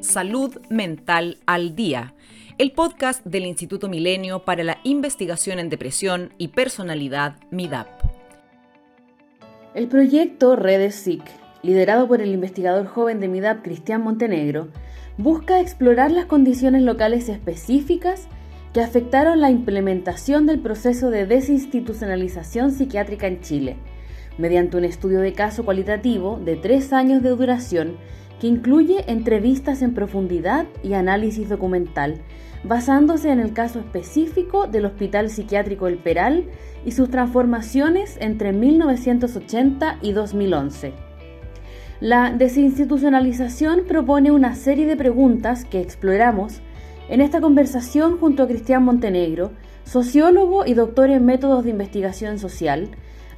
Salud Mental al Día, el podcast del Instituto Milenio para la Investigación en Depresión y Personalidad MIDAP. El proyecto Redes SIC, liderado por el investigador joven de MIDAP Cristian Montenegro, busca explorar las condiciones locales específicas que afectaron la implementación del proceso de desinstitucionalización psiquiátrica en Chile, mediante un estudio de caso cualitativo de tres años de duración que incluye entrevistas en profundidad y análisis documental, basándose en el caso específico del Hospital Psiquiátrico El Peral y sus transformaciones entre 1980 y 2011. La desinstitucionalización propone una serie de preguntas que exploramos en esta conversación junto a Cristian Montenegro, sociólogo y doctor en métodos de investigación social,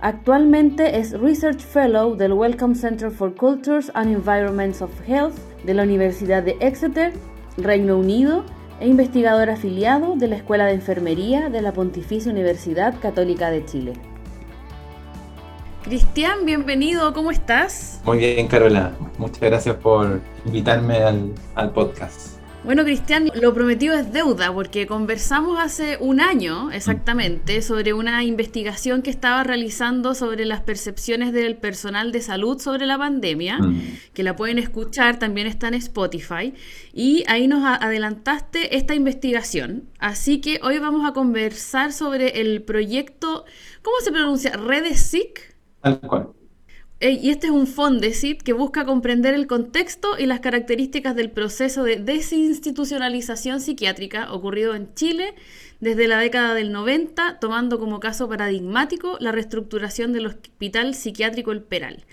Actualmente es Research Fellow del Wellcome Center for Cultures and Environments of Health de la Universidad de Exeter, Reino Unido, e investigador afiliado de la Escuela de Enfermería de la Pontificia Universidad Católica de Chile. Cristian, bienvenido, ¿cómo estás? Muy bien, Carola. Muchas gracias por invitarme al, al podcast. Bueno, Cristian, lo prometido es deuda, porque conversamos hace un año exactamente sobre una investigación que estaba realizando sobre las percepciones del personal de salud sobre la pandemia, mm. que la pueden escuchar, también está en Spotify, y ahí nos adelantaste esta investigación. Así que hoy vamos a conversar sobre el proyecto, ¿cómo se pronuncia? ¿Redesic? Tal cual. Y este es un Fondesit que busca comprender el contexto y las características del proceso de desinstitucionalización psiquiátrica ocurrido en Chile desde la década del 90, tomando como caso paradigmático la reestructuración del Hospital Psiquiátrico El Peral.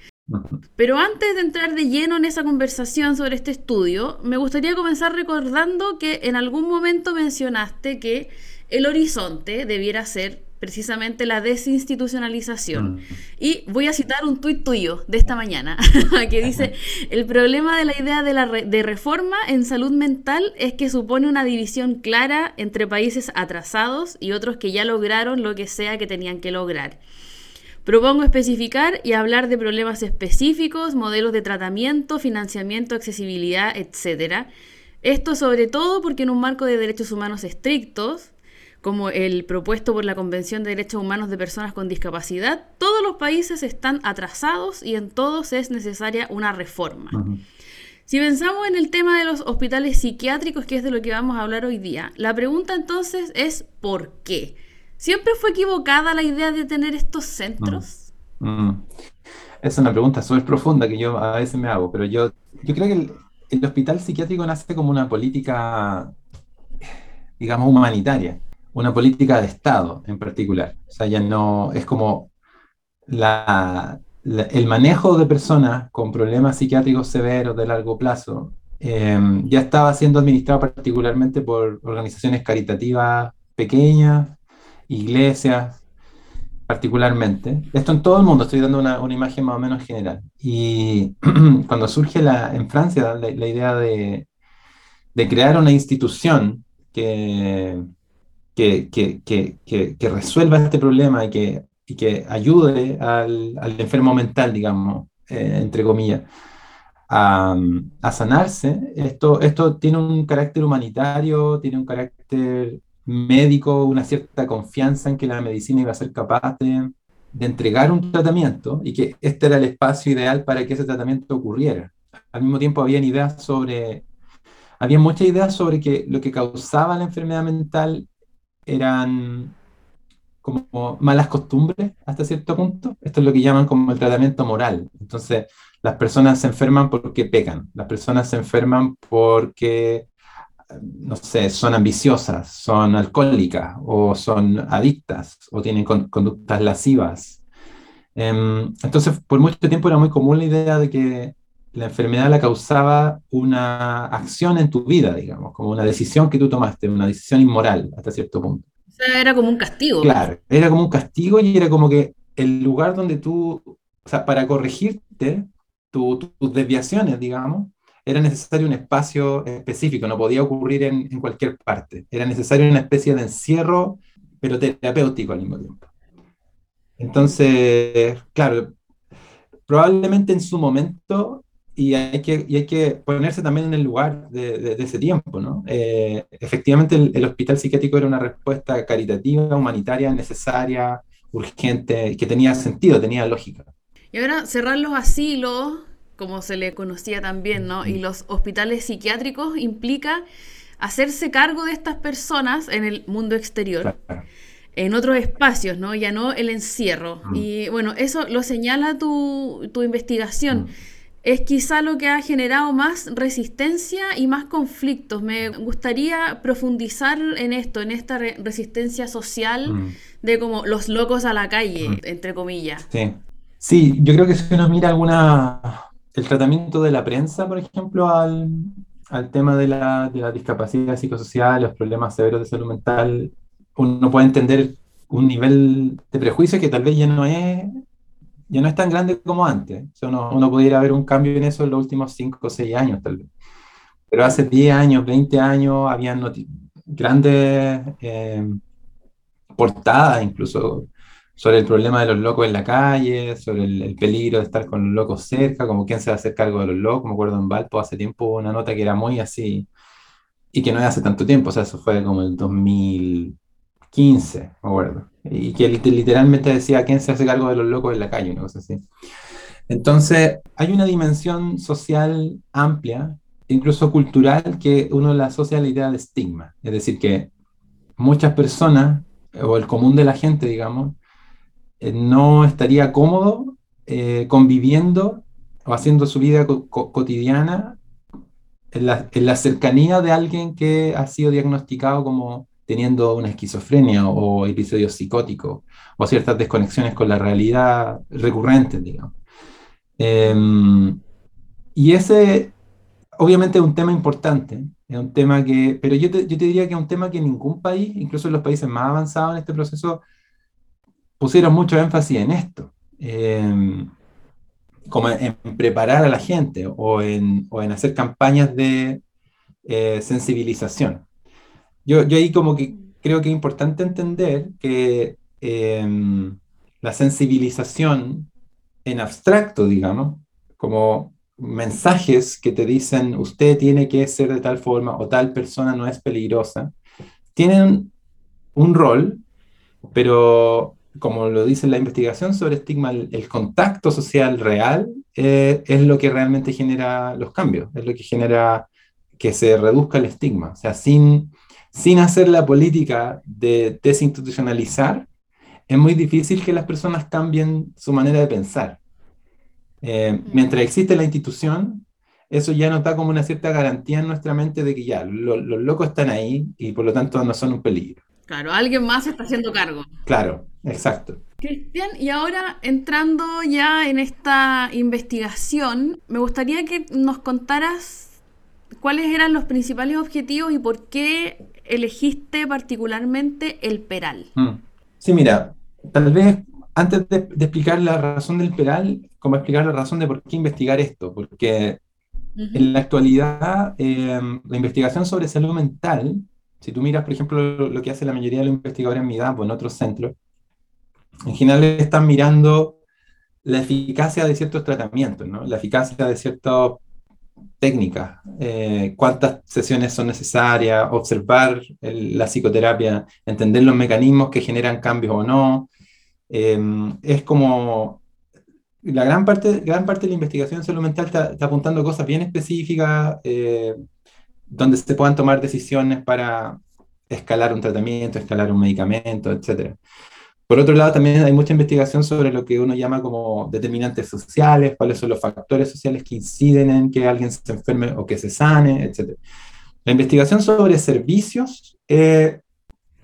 Pero antes de entrar de lleno en esa conversación sobre este estudio, me gustaría comenzar recordando que en algún momento mencionaste que el horizonte debiera ser precisamente la desinstitucionalización. Mm. Y voy a citar un tuit tuyo de esta mañana, que dice, el problema de la idea de, la de reforma en salud mental es que supone una división clara entre países atrasados y otros que ya lograron lo que sea que tenían que lograr. Propongo especificar y hablar de problemas específicos, modelos de tratamiento, financiamiento, accesibilidad, etc. Esto sobre todo porque en un marco de derechos humanos estrictos, como el propuesto por la Convención de Derechos Humanos de Personas con Discapacidad, todos los países están atrasados y en todos es necesaria una reforma. Si pensamos en el tema de los hospitales psiquiátricos, que es de lo que vamos a hablar hoy día, la pregunta entonces es ¿por qué? ¿Siempre fue equivocada la idea de tener estos centros? Es una pregunta súper profunda que yo a veces me hago, pero yo, yo creo que el, el hospital psiquiátrico nace como una política, digamos, humanitaria una política de Estado en particular. O sea, ya no es como el manejo de personas con problemas psiquiátricos severos de largo plazo em, ya estaba siendo administrado particularmente por organizaciones caritativas pequeñas, iglesias, particularmente. Esto en todo el mundo, estoy dando una, imagen más o menos general. Y cuando surge la, en Francia la, idea de, de, crear una institución que, que, resuelva este problema y que, que ayude al, enfermo mental, digamos, eh, entre comillas, a, sanarse, esto, esto tiene un carácter humanitario, tiene un carácter médico, una cierta confianza en que la medicina iba a ser capaz de, de entregar un tratamiento y que este era el espacio ideal para que ese tratamiento ocurriera. Al mismo tiempo, había ideas sobre había muchas ideas sobre que lo que causaba la enfermedad mental eran como malas costumbres hasta cierto punto. Esto es lo que llaman como el tratamiento moral. Entonces, las personas se enferman porque pecan, las personas se enferman porque, no sé, son ambiciosas, son alcohólicas o son adictas o tienen conductas lascivas. Em, entonces, por mucho tiempo era muy común la idea de que la enfermedad la causaba una acción en tu vida, digamos, como una decisión que tú tomaste, una decisión inmoral hasta cierto punto. O sea, era como un castigo. Claro, era como un castigo y era como que el lugar donde tú, o sea, para corregirte tus desviaciones, digamos, era necesario un espacio específico, no podía ocurrir en, en cualquier parte. Era necesario una especie de encierro, pero terapéutico al mismo tiempo. Entonces, claro, probablemente en su momento y hay que, y hay que ponerse también en el lugar de, de, ese tiempo, ¿no? Eh, efectivamente, el, el, hospital psiquiátrico era una respuesta caritativa, humanitaria, necesaria, urgente, que tenía sentido, tenía lógica. Y ahora cerrar los asilos, como se le conocía también, ¿no? Y los hospitales psiquiátricos implica hacerse cargo de estas personas en el mundo exterior. En otros espacios, ¿no? Ya no el encierro. Mm. Y bueno, eso lo señala tu, tu investigación. Mm es quizá lo que ha generado más resistencia y más conflictos. Me gustaría profundizar en esto, en esta resistencia social mm. de como los locos a la calle, mm. entre comillas. Sí. sí, yo creo que si uno mira alguna, el tratamiento de la prensa, por ejemplo, al, al tema de la, de la discapacidad psicosocial, los problemas severos de salud mental, uno puede entender un nivel de prejuicio que tal vez ya no es ya no es tan grande como antes. uno, pudiera ver un cambio en eso en los últimos 5 o 6 años, tal vez. Pero hace 10 años, 20 años, habían grandes eh, portadas incluso sobre el problema de los locos en la calle, sobre el, peligro de estar con los locos cerca, como quién se va a hacer cargo de los locos. Me acuerdo en Valpo hace tiempo una nota que era muy así, y que no es hace tanto tiempo, o sea, eso fue como el 2015, me acuerdo y que literalmente decía quién se hace cargo de los locos en la calle, una cosa así. Entonces, hay una dimensión social amplia, incluso cultural, que uno la asocia a la idea de estigma. Es decir, que muchas personas, o el común de la gente, digamos, eh, no estaría cómodo eh, conviviendo o haciendo su vida cotidiana en la, en la cercanía de alguien que ha sido diagnosticado como teniendo una esquizofrenia o episodios psicóticos o ciertas desconexiones con la realidad recurrentes, digamos. Em, y ese, obviamente, es un tema importante, es un tema que, pero yo te, yo te diría que es un tema que ningún país, incluso en los países más avanzados en este proceso, pusieron mucho énfasis en esto. Em, como en, preparar a la gente o en, o en hacer campañas de eh, sensibilización. Yo, yo ahí como que creo que es importante entender que em, la sensibilización en abstracto, digamos, como mensajes que te dicen usted tiene que ser de tal forma o tal persona no es peligrosa, tienen un rol, pero como lo dice la investigación sobre estigma, el, contacto social real eh, es lo que realmente genera los cambios, es lo que genera que se reduzca el estigma. O sea, sin sin hacer la política de desinstitucionalizar, es muy difícil que las personas cambien su manera de pensar. Eh, mientras existe la institución, eso ya no está como una cierta garantía en nuestra mente de que ya los locos están ahí y por lo tanto no son un peligro. Claro, alguien más está haciendo cargo. Claro, exacto. Cristian, y ahora entrando ya en esta investigación, me gustaría que nos contaras cuáles eran los principales objetivos y por qué elegiste particularmente el Peral? Hmm. Sí, mira, tal vez antes de, explicar la razón del Peral, como explicar la razón de por qué investigar esto, porque en la actualidad eh, la investigación sobre salud mental, si tú miras, por ejemplo, lo, que hace la mayoría de los investigadores en MIDAP o en otros centros, en general están mirando la eficacia de ciertos tratamientos, ¿no? la eficacia de ciertos técnicas, eh, cuántas sesiones son necesarias, observar la psicoterapia, entender los mecanismos que generan cambios o no. Em, es como la gran parte, gran parte de la investigación en salud mental está, apuntando a cosas bien específicas, eh, donde se puedan tomar decisiones para escalar un tratamiento, escalar un medicamento, etc. Por otro lado, también hay mucha investigación sobre lo que uno llama como determinantes sociales, cuáles son los factores sociales que inciden en que alguien se enferme o que se sane, etc. La investigación sobre servicios eh,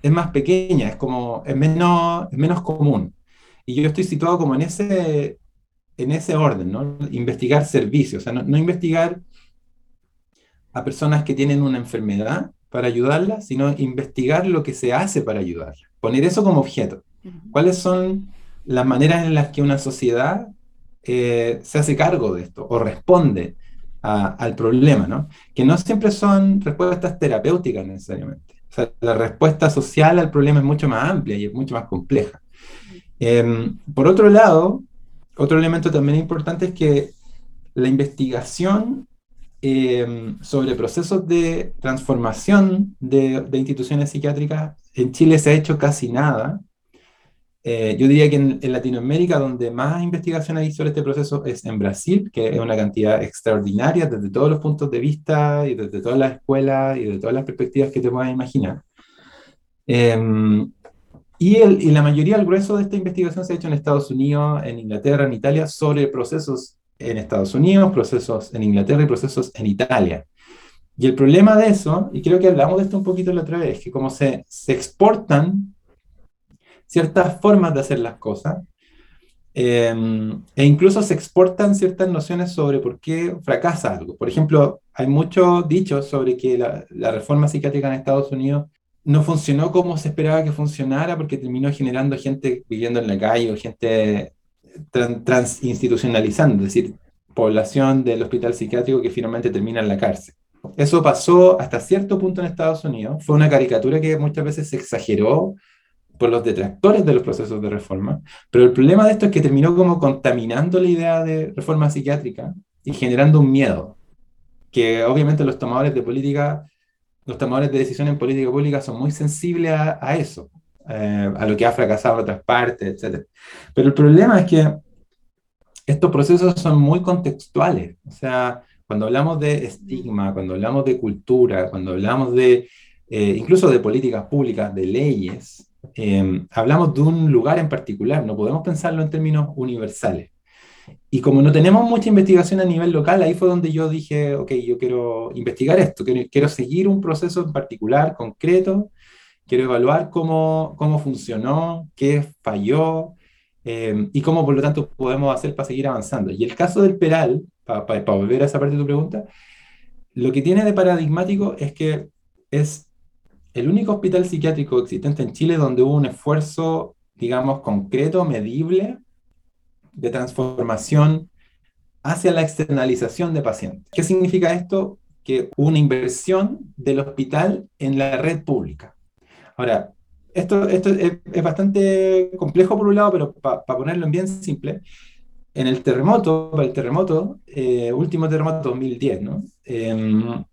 es más pequeña, es, como, es, menos, es menos común. Y yo estoy situado como en ese, en ese orden, ¿no? Investigar servicios, o sea, no, no investigar a personas que tienen una enfermedad para ayudarlas, sino investigar lo que se hace para ayudarlas. Poner eso como objeto. ¿Cuáles son las maneras en las que una sociedad eh, se hace cargo de esto o responde al problema? ¿no? Que no siempre son respuestas terapéuticas necesariamente. la respuesta social al problema es mucho más amplia y es mucho más compleja. Em, por otro lado, otro elemento también importante es que la investigación eh, sobre procesos de transformación de, instituciones psiquiátricas en Chile se ha hecho casi nada. Eh, yo diría que en, Latinoamérica donde más investigación hay sobre este proceso es en Brasil, que es una cantidad extraordinaria desde todos los puntos de vista y desde todas las escuelas y de todas las perspectivas que te puedas imaginar. Em, y, el, y, la mayoría, el grueso de esta investigación se ha hecho en Estados Unidos, en Inglaterra, en Italia, sobre procesos en Estados Unidos, procesos en Inglaterra y procesos en Italia. Y el problema de eso, y creo que hablamos de esto un poquito la otra vez, que como se, se exportan ciertas formas de hacer las cosas, em, e incluso se exportan ciertas nociones sobre por qué fracasa algo. Por ejemplo, hay muchos dichos sobre que la, reforma psiquiátrica en Estados Unidos no funcionó como se esperaba que funcionara porque terminó generando gente viviendo en la calle o gente transinstitucionalizando, es decir, población del hospital psiquiátrico que finalmente termina en la cárcel. Eso pasó hasta cierto punto en Estados Unidos. Fue una caricatura que muchas veces se exageró por los detractores de los procesos de reforma, pero el problema de esto es que terminó como contaminando la idea de reforma psiquiátrica y generando un miedo, que obviamente los tomadores de política, los tomadores de decisión en política pública son muy sensibles a, a eso. Eh, a lo que ha fracasado en otras partes, etc. Pero el problema es que estos procesos son muy contextuales. O sea, cuando hablamos de estigma, cuando hablamos de cultura, cuando hablamos de eh, incluso de políticas públicas, de leyes, eh, hablamos de un lugar en particular, no podemos pensarlo en términos universales. Y como no tenemos mucha investigación a nivel local, ahí fue donde yo dije, ok, yo quiero investigar esto, quiero, quiero seguir un proceso en particular, concreto, quiero evaluar cómo, cómo funcionó, qué falló eh, y cómo por lo tanto podemos hacer para seguir avanzando. Y el caso del Peral, para volver a esa parte de tu pregunta, lo que tiene de paradigmático es que es el único hospital psiquiátrico existente en Chile donde hubo un esfuerzo, digamos, concreto, medible, de transformación hacia la externalización de pacientes. ¿Qué significa esto? Que una inversión del hospital en la red pública. Ahora, esto, es, bastante complejo por un lado, pero para ponerlo en bien simple, en el terremoto, el terremoto, eh, último terremoto 2010, ¿no? Em,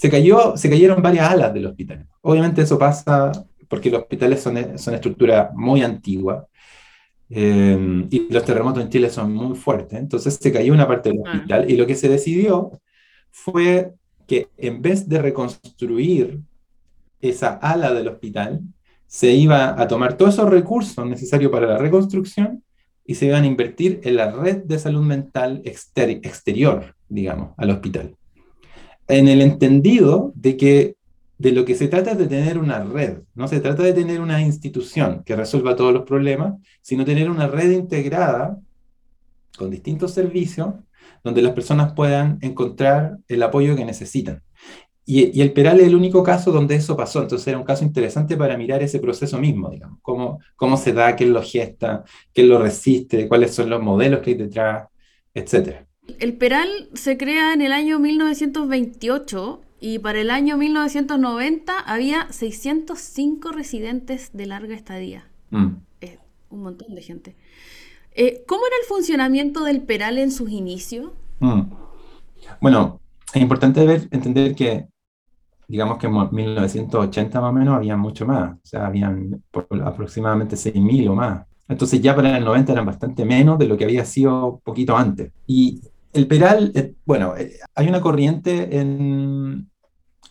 se, cayó, se cayeron varias alas del hospital. Obviamente eso pasa porque los hospitales son, son estructuras muy antiguas em, y los terremotos en Chile son muy fuertes. Entonces se cayó una parte del ah. hospital y lo que se decidió fue que en vez de reconstruir esa ala del hospital, se iba a tomar todos esos recursos necesarios para la reconstrucción y se iban a invertir en la red de salud mental exterior, digamos, al hospital. En el entendido de que de lo que se trata es de tener una red, no se trata de tener una institución que resuelva todos los problemas, sino tener una red integrada con distintos servicios donde las personas puedan encontrar el apoyo que necesitan. Y, el Peral es el único caso donde eso pasó, entonces era un caso interesante para mirar ese proceso mismo, digamos, cómo, cómo se da, quién lo gesta, quién lo resiste, cuáles son los modelos que hay detrás, etc. El Peral se crea en el año 1928 y para el año 1990 había 605 residentes de larga estadía. Mm. un montón de gente. Eh, ¿Cómo era el funcionamiento del Peral en sus inicios? Mm. Bueno, es importante ver, entender que digamos que en 1980 más o menos había mucho más, o sea, habían aproximadamente 6.000 o más. Entonces ya para el 90 eran bastante menos de lo que había sido poquito antes. Y el Peral, eh, bueno, eh, hay una corriente en,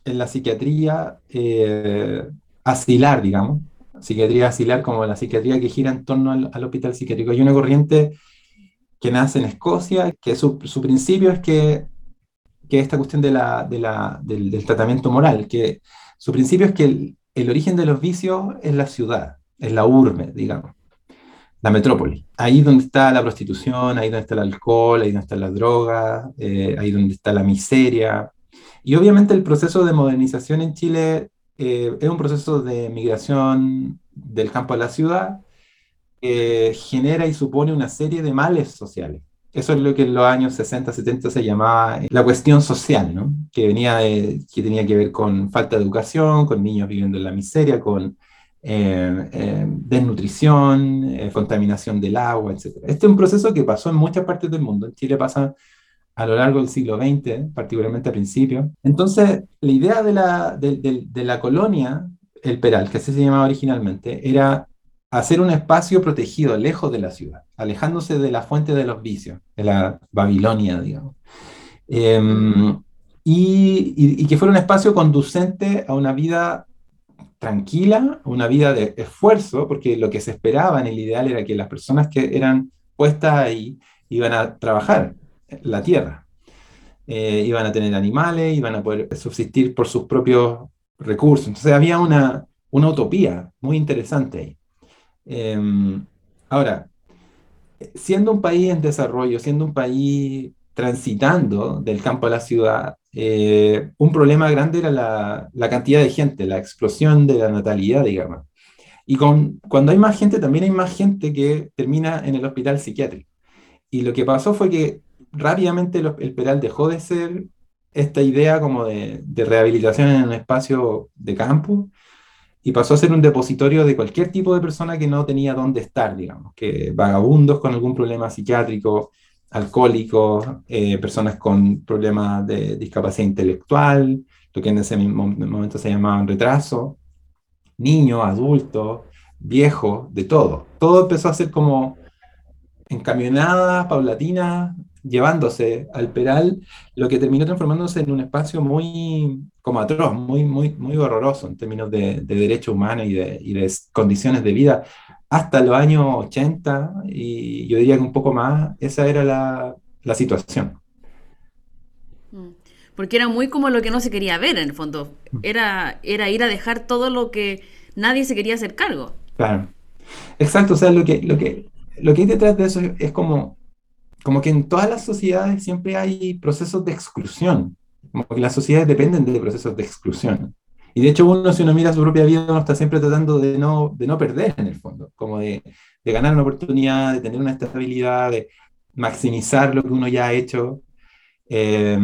en la psiquiatría eh, asilar, digamos, psiquiatría asilar como la psiquiatría que gira en torno al, al, hospital psiquiátrico. Hay una corriente que nace en Escocia, que su, su principio es que que esta cuestión de la, de la, del, tratamiento moral, que su principio es que el, el, origen de los vicios es la ciudad, es la urbe, digamos, la metrópoli. Ahí donde está la prostitución, ahí donde está el alcohol, ahí donde está la droga, eh, ahí donde está la miseria. Y obviamente el proceso de modernización en Chile eh, es un proceso de migración del campo a la ciudad que genera y supone una serie de males sociales eso es lo que en los años 60, 70 se llamaba la cuestión social, que, venía que tenía que ver con falta de educación, con niños viviendo en la miseria, con desnutrición, contaminación del agua, etc. Este es un proceso que pasó en muchas partes del mundo. En Chile pasa a lo largo del siglo XX, particularmente a principios. Entonces, la idea de la, de, la colonia, el Peral, que así se llamaba originalmente, era hacer un espacio protegido, lejos de la ciudad, alejándose de la fuente de los vicios, de la Babilonia, digamos. Y, y, que fuera un espacio conducente a una vida tranquila, una vida de esfuerzo, porque lo que se esperaba en el ideal era que las personas que eran puestas ahí iban a trabajar, la tierra. Eh, iban a tener animales, iban a poder subsistir por sus propios recursos. Entonces había una, una utopía muy interesante ahí. Em, ahora, siendo un país en desarrollo, siendo un país transitando del campo a la ciudad, eh, un problema grande era la, cantidad de gente, la explosión de la natalidad, digamos. Y con, cuando hay más gente, también hay más gente que termina en el hospital psiquiátrico. Y lo que pasó fue que rápidamente el Peral dejó de ser esta idea como de, rehabilitación en un espacio de campo y pasó a ser un depositorio de cualquier tipo de persona que no tenía dónde estar, digamos, que vagabundos con algún problema psiquiátrico, alcohólicos, eh, personas con problemas de discapacidad intelectual, lo que en ese momento se llamaban retraso, niños, adultos, viejos, de todo. Todo empezó a ser como encamionada, paulatina, llevándose al Peral, lo que terminó transformándose en un espacio muy como atroz, muy, muy, muy horroroso en términos de, de derechos humanos y de, y de, condiciones de vida. Hasta los años 80, y yo diría que un poco más, esa era la, la situación. Mm. Porque era muy como lo que no se quería ver en el fondo. Mm. Era, era ir a dejar todo lo que nadie se quería hacer cargo. Claro. Exacto, o sea, lo que, lo que, lo que hay detrás de eso es como como que en todas las sociedades siempre hay procesos de exclusión, como que las sociedades dependen de procesos de exclusión. Y de hecho uno, si uno mira su propia vida, uno está siempre tratando de no, de no perder en el fondo, como de, de ganar una oportunidad, de tener una estabilidad, de maximizar lo que uno ya ha hecho. Eh,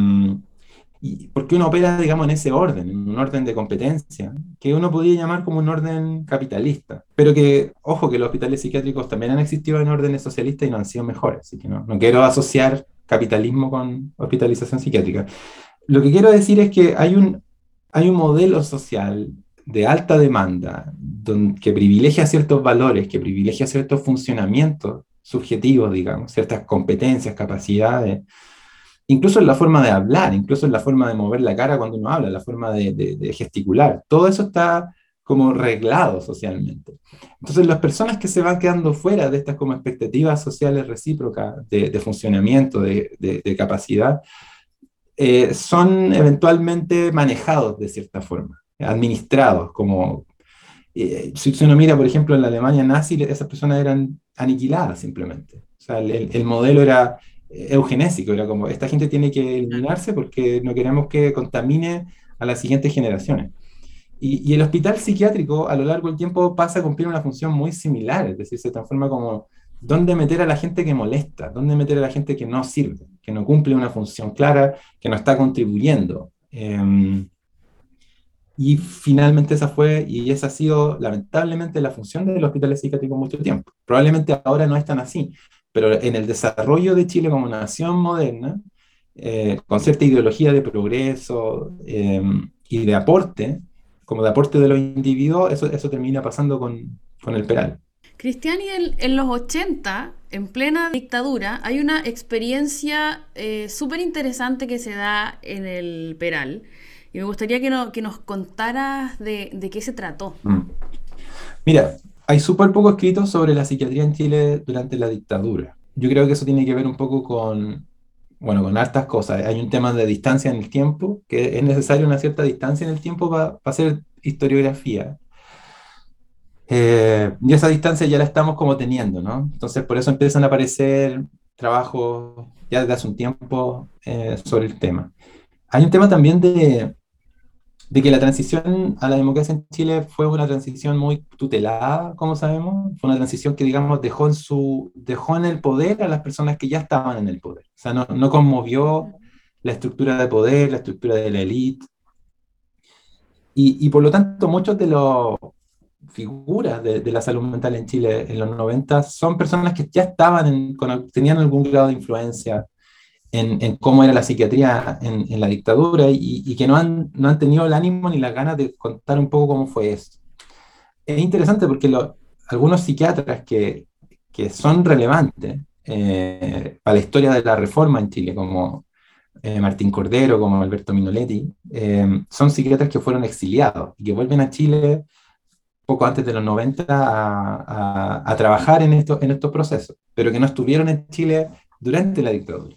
porque uno opera, digamos, en ese orden, en un orden de competencia, que uno podría llamar como un orden capitalista, pero que, ojo, que los hospitales psiquiátricos también han existido en órdenes socialistas y no han sido mejores, así que no, no quiero asociar capitalismo con hospitalización psiquiátrica. Lo que quiero decir es que hay un, hay un modelo social de alta demanda donde, que privilegia ciertos valores, que privilegia ciertos funcionamientos subjetivos, digamos, ciertas competencias, capacidades, incluso en la forma de hablar, incluso en la forma de mover la cara cuando uno habla, la forma de, gesticular, todo eso está como reglado socialmente. Entonces las personas que se van quedando fuera de estas como expectativas sociales recíprocas de, funcionamiento, de, capacidad, eh, son eventualmente manejados de cierta forma, administrados, como eh, si uno mira, por ejemplo, en la Alemania nazi, esas personas eran aniquiladas simplemente. O sea, el modelo era eugenésico, era como, esta gente tiene que eliminarse porque no queremos que contamine a las siguientes generaciones. Y, el hospital psiquiátrico a lo largo del tiempo pasa a cumplir una función muy similar, es decir, se transforma como dónde meter a la gente que molesta, dónde meter a la gente que no sirve, que no cumple una función clara, que no está contribuyendo. Em, y finalmente esa fue, y esa ha sido lamentablemente la función del hospital psiquiátrico mucho tiempo. Probablemente ahora no es tan así, pero en el desarrollo de Chile como nación moderna, eh, con cierta ideología de progreso em, y de aporte, como de aporte de los individuos, eso, eso termina pasando con, con el Peral. Cristian, y en, los 80, en plena dictadura, hay una experiencia eh, súper interesante que se da en el Peral. Y me gustaría que, no, que nos contaras de, de, qué se trató. Mm. Mira, hay súper poco escrito sobre la psiquiatría en Chile durante la dictadura. Yo creo que eso tiene que ver un poco con, bueno, con hartas cosas. Hay un tema de distancia en el tiempo, que es necesaria una cierta distancia en el tiempo para hacer historiografía. Eh, y esa distancia ya la estamos como teniendo, ¿no? Entonces por eso empiezan a aparecer trabajos ya desde hace un tiempo eh, sobre el tema. Hay un tema también de, de que la transición a la democracia en Chile fue una transición muy tutelada, como sabemos, fue una transición que, digamos, dejó en, su, dejó en el poder a las personas que ya estaban en el poder. O sea, no, no conmovió la estructura de poder, la estructura de la élite. Y, y, por lo tanto, muchos de los, figuras de, la salud mental en Chile en los 90 son personas que ya estaban, tenían algún grado de influencia en, cómo era la psiquiatría en, la dictadura y, que no han, no han tenido el ánimo ni las ganas de contar un poco cómo fue eso. Es interesante porque algunos psiquiatras que, que son relevantes eh, para la historia de la reforma en Chile, como eh, Martín Cordero, como Alberto Minoletti, eh, son psiquiatras que fueron exiliados y que vuelven a Chile poco antes de los 90 a, a, trabajar en, esto, en estos procesos, pero que no estuvieron en Chile durante la dictadura.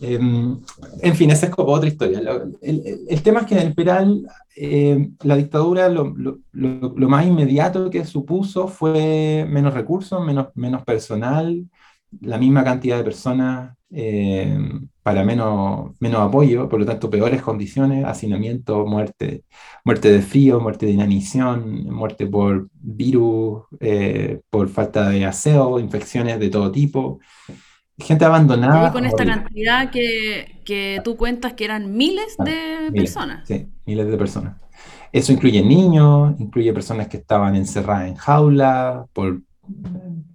Em, en fin, esa es como otra historia. El, el, tema es que en el Peral, eh, la dictadura, lo, lo, lo, más inmediato que supuso fue menos recursos, menos, menos personal, la misma cantidad de personas eh, para menos, menos apoyo, por lo tanto peores condiciones, hacinamiento, muerte, muerte de frío, muerte de inanición, muerte por virus, eh, por falta de aseo, infecciones de todo tipo gente abandonada. Y con esta cantidad que, que, tú cuentas que eran miles ah, de personas. Sí, miles de personas. Eso incluye niños, incluye personas que estaban encerradas en jaula por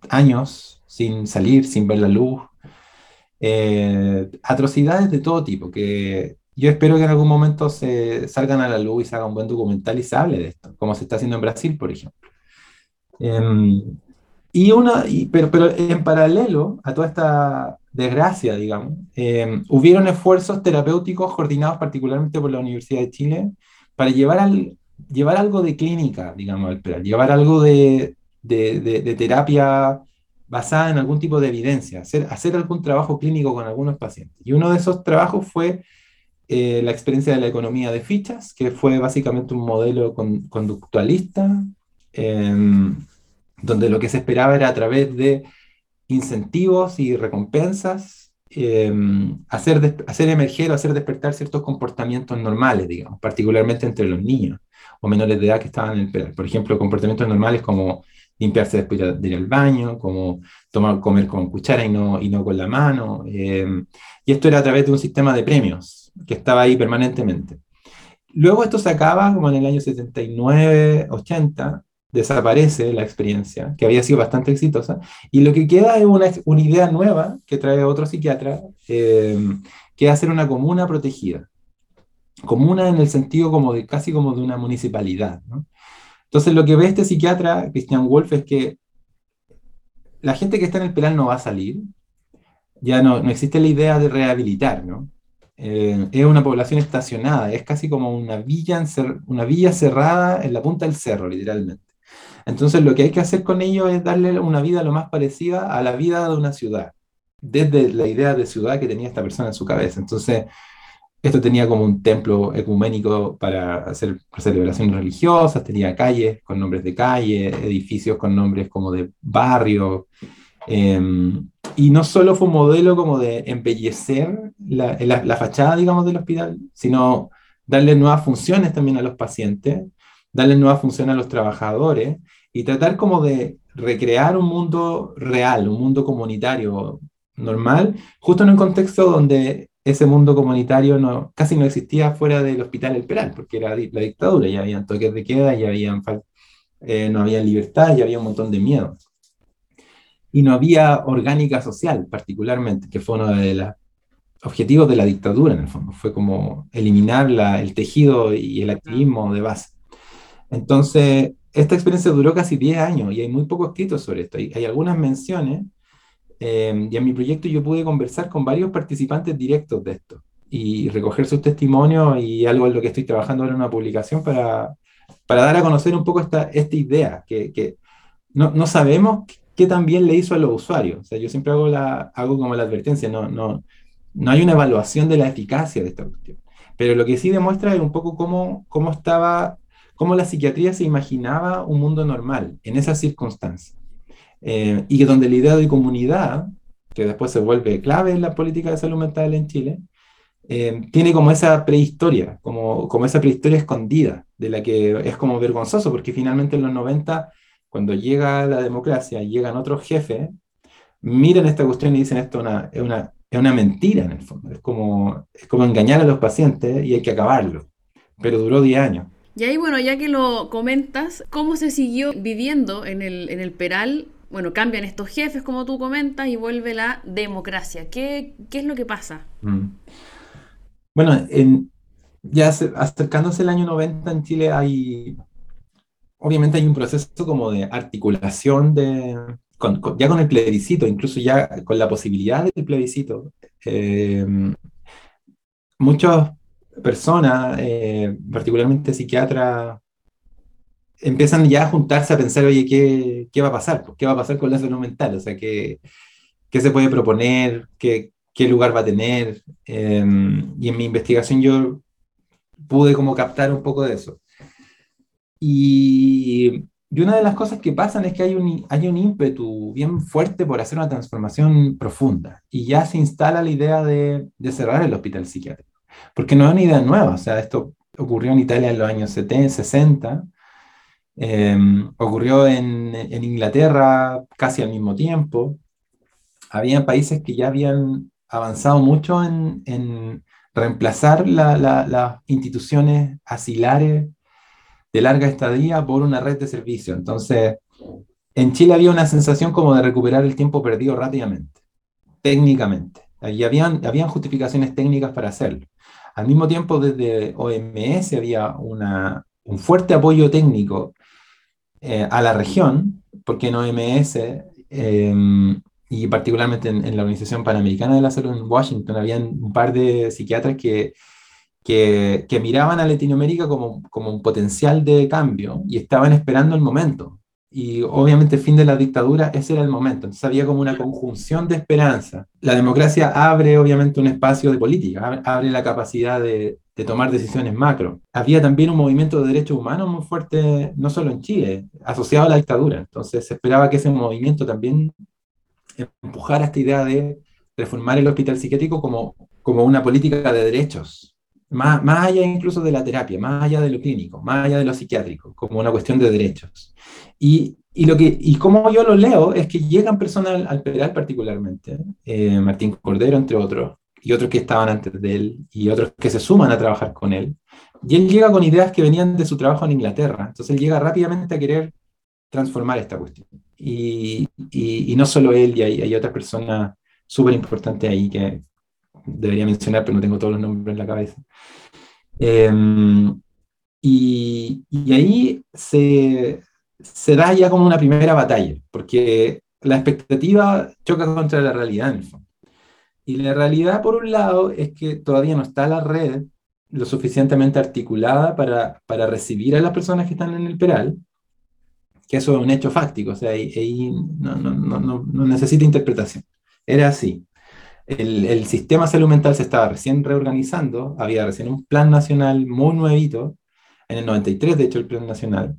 años, sin salir, sin ver la luz. Eh, atrocidades de todo tipo, que yo espero que en algún momento se salgan a la luz y se haga un buen documental y se hable de esto, como se está haciendo en Brasil, por ejemplo. Em, y una, pero, pero en paralelo a toda esta desgracia, digamos, eh, hubieron esfuerzos terapéuticos coordinados particularmente por la Universidad de Chile para llevar, al, llevar algo de clínica, digamos, al llevar algo de, de, de, terapia basada en algún tipo de evidencia, hacer, hacer algún trabajo clínico con algunos pacientes. Y uno de esos trabajos fue eh, la experiencia de la economía de fichas, que fue básicamente un modelo conductualista. Eh, donde lo que se esperaba era a través de incentivos y recompensas eh, hacer, hacer emerger o hacer despertar ciertos comportamientos normales, digamos, particularmente entre los niños o menores de edad que estaban en el pedal. Por ejemplo, comportamientos normales como limpiarse después de ir baño, como tomar, comer con cuchara y no, y no con la mano. Eh, y esto era a través de un sistema de premios que estaba ahí permanentemente. Luego esto se acaba como en el año 79, 80, desaparece la experiencia, que había sido bastante exitosa, y lo que queda es una, una idea nueva que trae otro psiquiatra, eh, que es hacer una comuna protegida. Comuna en el sentido como de, casi como de una municipalidad. Entonces lo que ve este psiquiatra, Christian Wolf, es que la gente que está en el penal no va a salir, ya no, no existe la idea de rehabilitar, ¿no? Eh, es una población estacionada, es casi como una villa, una villa cerrada en la punta del cerro, literalmente. Entonces lo que hay que hacer con ellos es darle una vida lo más parecida a la vida de una ciudad, desde la idea de ciudad que tenía esta persona en su cabeza. Entonces, esto tenía como un templo ecuménico para hacer celebraciones religiosas, tenía calles con nombres de calle, edificios con nombres como de barrio. Em, y no solo fue un modelo como de embellecer la, la, fachada, digamos, del hospital, sino darle nuevas funciones también a los pacientes darle nueva función a los trabajadores y tratar como de recrear un mundo real, un mundo comunitario normal, justo en un contexto donde ese mundo comunitario no, casi no existía fuera del hospital El Peral, porque era la dictadura, ya habían toques de queda, ya habían, eh, no había libertad, ya había un montón de miedo. Y no había orgánica social, particularmente, que fue uno de los objetivos de la dictadura, en el fondo. Fue como eliminar la, el tejido y el activismo de base. Entonces, esta experiencia duró casi 10 años y hay muy poco escrito sobre esto. Hay, algunas menciones eh, y en mi proyecto yo pude conversar con varios participantes directos de esto y recoger sus testimonios y algo en lo que estoy trabajando ahora en una publicación para, para dar a conocer un poco esta, esta idea, que, que no, no, sabemos qué también le hizo a los usuarios. O sea, yo siempre hago, la, hago como la advertencia, no, no, no hay una evaluación de la eficacia de esta cuestión. Pero lo que sí demuestra es un poco cómo, cómo estaba cómo la psiquiatría se imaginaba un mundo normal en esas circunstancias. Eh, y que donde la idea de comunidad, que después se vuelve clave en la política de salud mental en Chile, eh, tiene como esa prehistoria, como, como esa prehistoria escondida, de la que es como vergonzoso, porque finalmente en los 90, cuando llega la democracia, llegan otros jefes, miran esta cuestión y dicen esto una, es, una, es una mentira en el fondo, es como, es como engañar a los pacientes y hay que acabarlo, pero duró 10 años. Y ahí, bueno, ya que lo comentas, ¿cómo se siguió viviendo en el, en el Peral? Bueno, cambian estos jefes, como tú comentas, y vuelve la democracia. ¿Qué, es lo que pasa? Mm. Bueno, en, ya acercándose el año 90 en Chile hay, obviamente hay un proceso como de articulación de, ya con el plebiscito, incluso ya con la posibilidad del plebiscito. Eh, muchas personas, eh, particularmente psiquiatras, empiezan ya a juntarse a pensar, oye, ¿qué, qué va a pasar? ¿Qué va a pasar con la salud mental? O sea, ¿qué, qué se puede proponer? ¿Qué, qué lugar va a tener? Eh, y en mi investigación yo pude como captar un poco de eso. Y, y, una de las cosas que pasan es que hay un, hay un ímpetu bien fuerte por hacer una transformación profunda y ya se instala la idea de, de cerrar el hospital psiquiátrico. Porque no es una idea nueva, o sea, esto ocurrió en Italia en los años 70, 60, em, ocurrió en, en, Inglaterra casi al mismo tiempo. Había países que ya habían avanzado mucho en, en reemplazar las instituciones asilares de larga estadía por una red de servicios. Entonces, en Chile había una sensación como de recuperar el tiempo perdido rápidamente, técnicamente. Y habían, habían justificaciones técnicas para hacerlo. Al mismo tiempo, desde OMS había una, un fuerte apoyo técnico eh, a la región, porque en OMS em, y particularmente en, la Organización Panamericana de la Salud en Washington, había un par de psiquiatras que, que, que, miraban a Latinoamérica como, como un potencial de cambio y estaban esperando el momento. Y obviamente el fin de la dictadura, ese era el momento. Entonces había como una conjunción de esperanza. La democracia abre obviamente un espacio de política, abre la capacidad de, de tomar decisiones macro. Había también un movimiento de derechos humanos muy fuerte, no solo en Chile, asociado a la dictadura. Entonces se esperaba que ese movimiento también empujar a esta idea de reformar el hospital psiquiátrico como, como una política de derechos, más, más allá incluso de la terapia, más allá de lo clínico, más allá de lo psiquiátrico, como una cuestión de derechos. Y, y lo que, y como yo lo leo es que llegan personas al, al Peral particularmente, eh, Martín Cordero entre otros, y otros que estaban antes de él, y otros que se suman a trabajar con él, y él llega con ideas que venían de su trabajo en Inglaterra, entonces él llega rápidamente a querer transformar esta cuestión. Y, y, no solo él, y hay, hay otras personas súper importantes ahí que debería mencionar, pero no tengo todos los nombres en la cabeza. Em, y, y, ahí se, se, da ya como una primera batalla, porque la expectativa choca contra la realidad en el fondo. Y la realidad, por un lado, es que todavía no está la red lo suficientemente articulada para, para recibir a las personas que están en el Peral, que eso es un hecho fáctico, o sea, ahí, no, no, no, no, necesita interpretación. Era así. El, el, sistema salud mental se estaba recién reorganizando, había recién un plan nacional muy nuevito, en el 93 de hecho el plan nacional,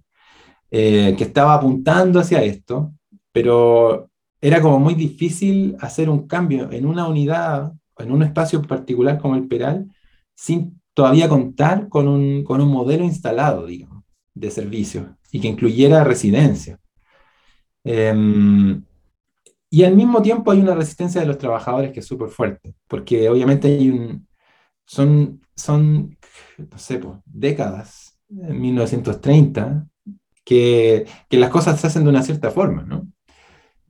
eh, que estaba apuntando hacia esto, pero era como muy difícil hacer un cambio en una unidad, en un espacio particular como el Peral, sin todavía contar con un, con un modelo instalado, digamos, de servicio y que incluyera residencia. Em, y al mismo tiempo hay una resistencia de los trabajadores que es súper fuerte, porque obviamente hay un, son, son, no sé, pues, décadas, en 1930, que, que, las cosas se hacen de una cierta forma, ¿no?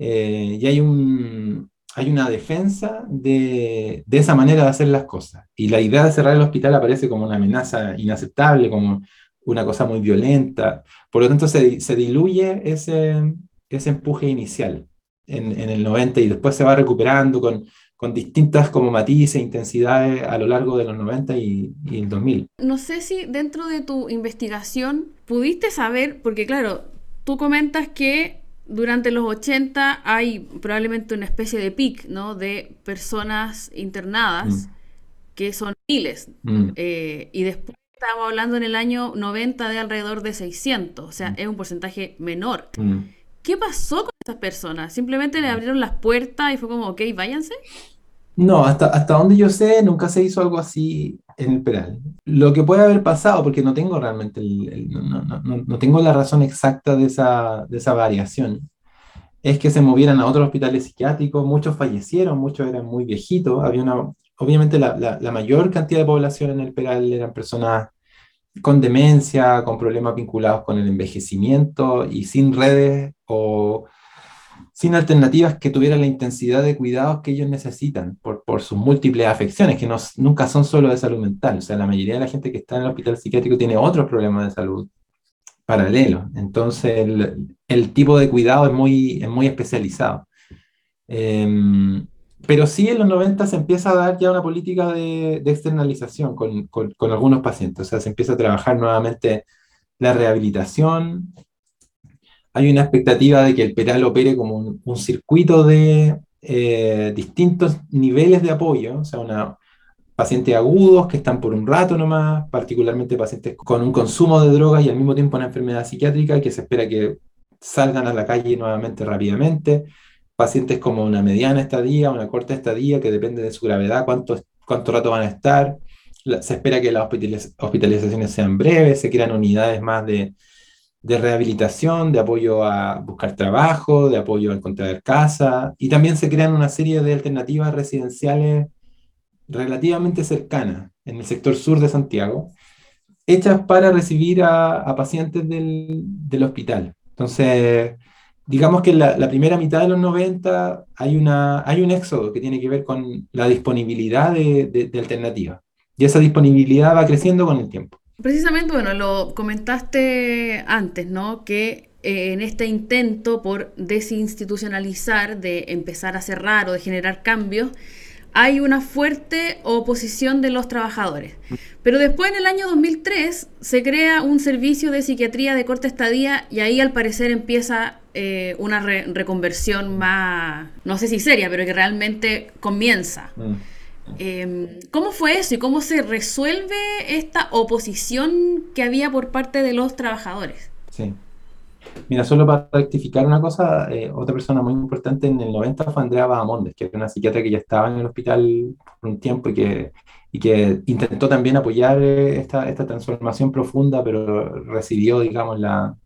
Eh, y hay, un, hay una defensa de, de, esa manera de hacer las cosas. Y la idea de cerrar el hospital aparece como una amenaza inaceptable, como una cosa muy violenta. Por lo tanto, se, se diluye ese, ese empuje inicial en, en, el 90 y después se va recuperando con, con distintas como matices, intensidades a lo largo de los 90 y, y, el 2000. No sé si dentro de tu investigación pudiste saber, porque claro, tú comentas que durante los 80 hay probablemente una especie de pic, ¿no? De personas internadas, mm. que son miles, mm. eh, y después Estábamos hablando en el año 90 de alrededor de 600, o sea, mm. es un porcentaje menor. ¿Qué pasó con estas personas? ¿Simplemente le abrieron las puertas y fue como, ok, váyanse? No, hasta, hasta donde yo sé, nunca se hizo algo así en el Peral. Lo que puede haber pasado, porque no tengo realmente, el, no, no, no, no, tengo la razón exacta de esa, de esa variación, es que se movieran a otros hospitales psiquiátricos, muchos fallecieron, muchos eran muy viejitos, había una, obviamente la, la, mayor cantidad de población en el Peral eran personas con demencia, con problemas vinculados con el envejecimiento y sin redes o sin alternativas que tuvieran la intensidad de cuidados que ellos necesitan por, por sus múltiples afecciones, que no, nunca son solo de salud mental. O sea, la mayoría de la gente que está en el hospital psiquiátrico tiene otros problemas de salud paralelos. Entonces, el, el tipo de cuidado es muy, es muy especializado. Em, pero sí en los 90 se empieza a dar ya una política de, de externalización con, con, con, algunos pacientes. O sea, se empieza a trabajar nuevamente la rehabilitación, hay una expectativa de que el Peral opere como un, circuito de eh, distintos niveles de apoyo, o sea, pacientes agudos que están por un rato nomás, particularmente pacientes con un consumo de drogas y al mismo tiempo una enfermedad psiquiátrica que se espera que salgan a la calle nuevamente rápidamente, pacientes como una mediana estadía, una corta estadía, que depende de su gravedad, cuánto, cuánto rato van a estar, se espera que las hospitalizaciones sean breves, se crean unidades más de de rehabilitación, de apoyo a buscar trabajo, de apoyo a encontrar casa, y también se crean una serie de alternativas residenciales relativamente cercanas en el sector sur de Santiago, hechas para recibir a, pacientes del, hospital. Entonces, digamos que en la, primera mitad de los 90 hay, una, hay un éxodo que tiene que ver con la disponibilidad de, de alternativas, y esa disponibilidad va creciendo con el tiempo. Precisamente, bueno, lo comentaste antes, ¿no? Que eh, en este intento por desinstitucionalizar, de empezar a cerrar o de generar cambios, hay una fuerte oposición de los trabajadores. Pero después, en el año 2003, se crea un servicio de psiquiatría de corta estadía y ahí al parecer empieza eh, una re reconversión más, no sé si seria, pero que realmente comienza. Mm. Eh, ¿Cómo fue eso y cómo se resuelve esta oposición que había por parte de los trabajadores? Sí. Mira, solo para rectificar una cosa, eh, otra persona muy importante en el 90 fue Andrea Bahamondes, que era una psiquiatra que ya estaba en el hospital por un tiempo y que, y que intentó también apoyar eh, esta, esta transformación profunda, pero recibió, digamos, la,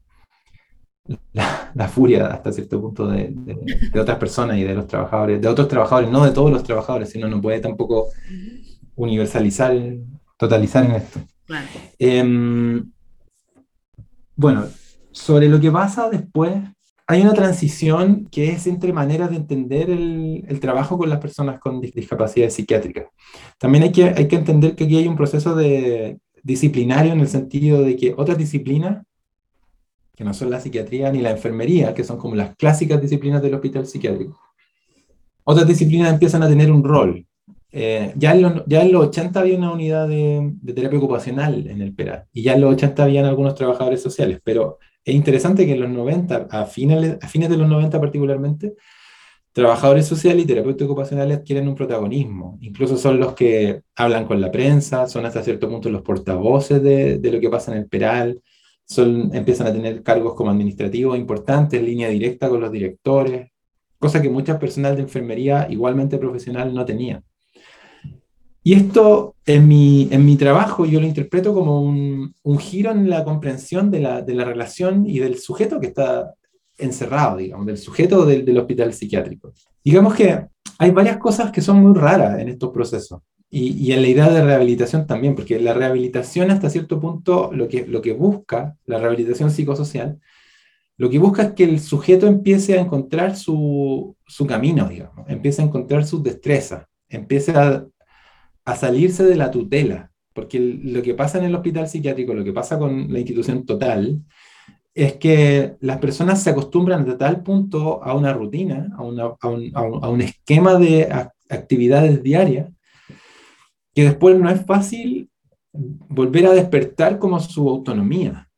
la, la, furia hasta cierto punto de, de, de, otras personas y de los trabajadores, de otros trabajadores, no de todos los trabajadores, sino no puede tampoco universalizar, totalizar en esto. Claro. Eh, bueno, sobre lo que pasa después, hay una transición que es entre maneras de entender el, el trabajo con las personas con discapacidades psiquiátricas. También hay que, hay que entender que aquí hay un proceso de disciplinario en el sentido de que otras disciplinas que no son la psiquiatría ni la enfermería, que son como las clásicas disciplinas del hospital psiquiátrico. Otras disciplinas empiezan a tener un rol. Eh, ya, en los, ya en los 80 había una unidad de, terapia ocupacional en el PERA, y ya en los 80 habían algunos trabajadores sociales, pero es interesante que en los 90, a fines, de los 90 particularmente, trabajadores sociales y terapeutas ocupacionales adquieren un protagonismo. Incluso son los que hablan con la prensa, son hasta cierto punto los portavoces de lo que pasa en el Peral, son, empiezan a tener cargos como administrativos importantes, línea directa con los directores, cosa que muchas personas de enfermería igualmente profesional no tenían. Y esto en mi, en mi trabajo yo lo interpreto como un, un giro en la comprensión de la, de la, relación y del sujeto que está encerrado, digamos, del sujeto del, del hospital psiquiátrico. Digamos que hay varias cosas que son muy raras en estos procesos. Y, en la idea de rehabilitación también, porque la rehabilitación hasta cierto punto lo que, lo que busca, la rehabilitación psicosocial, lo que busca es que el sujeto empiece a encontrar su, su camino, digamos, empiece a encontrar sus destrezas, empiece a, a salirse de la tutela, porque lo que pasa en el hospital psiquiátrico, lo que pasa con la institución total, es que las personas se acostumbran a tal punto a una rutina, a, una, a, un, a un, esquema de actividades diarias, que después no es fácil volver a despertar como su autonomía.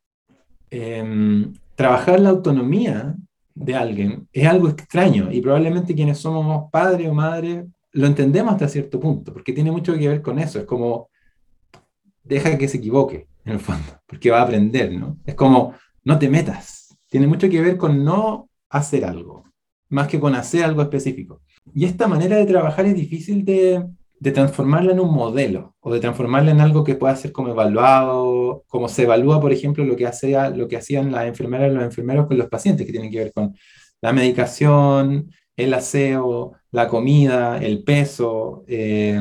Eh, trabajar la autonomía de alguien es algo extraño y probablemente quienes somos padres o madres lo entendemos hasta cierto punto, porque tiene mucho que ver con eso. Es como, deja que se equivoque, en el fondo, porque va a aprender, ¿no? Es como, no te metas. Tiene mucho que ver con no hacer algo, más que con hacer algo específico. Y esta manera de trabajar es difícil de, de transformarla en un modelo o de transformarla en algo que pueda ser como evaluado, como se evalúa, por ejemplo, lo que, hacía, lo que hacían las enfermeras y los enfermeros con los pacientes, que tienen que ver con la medicación, el aseo, la comida, el peso, eh,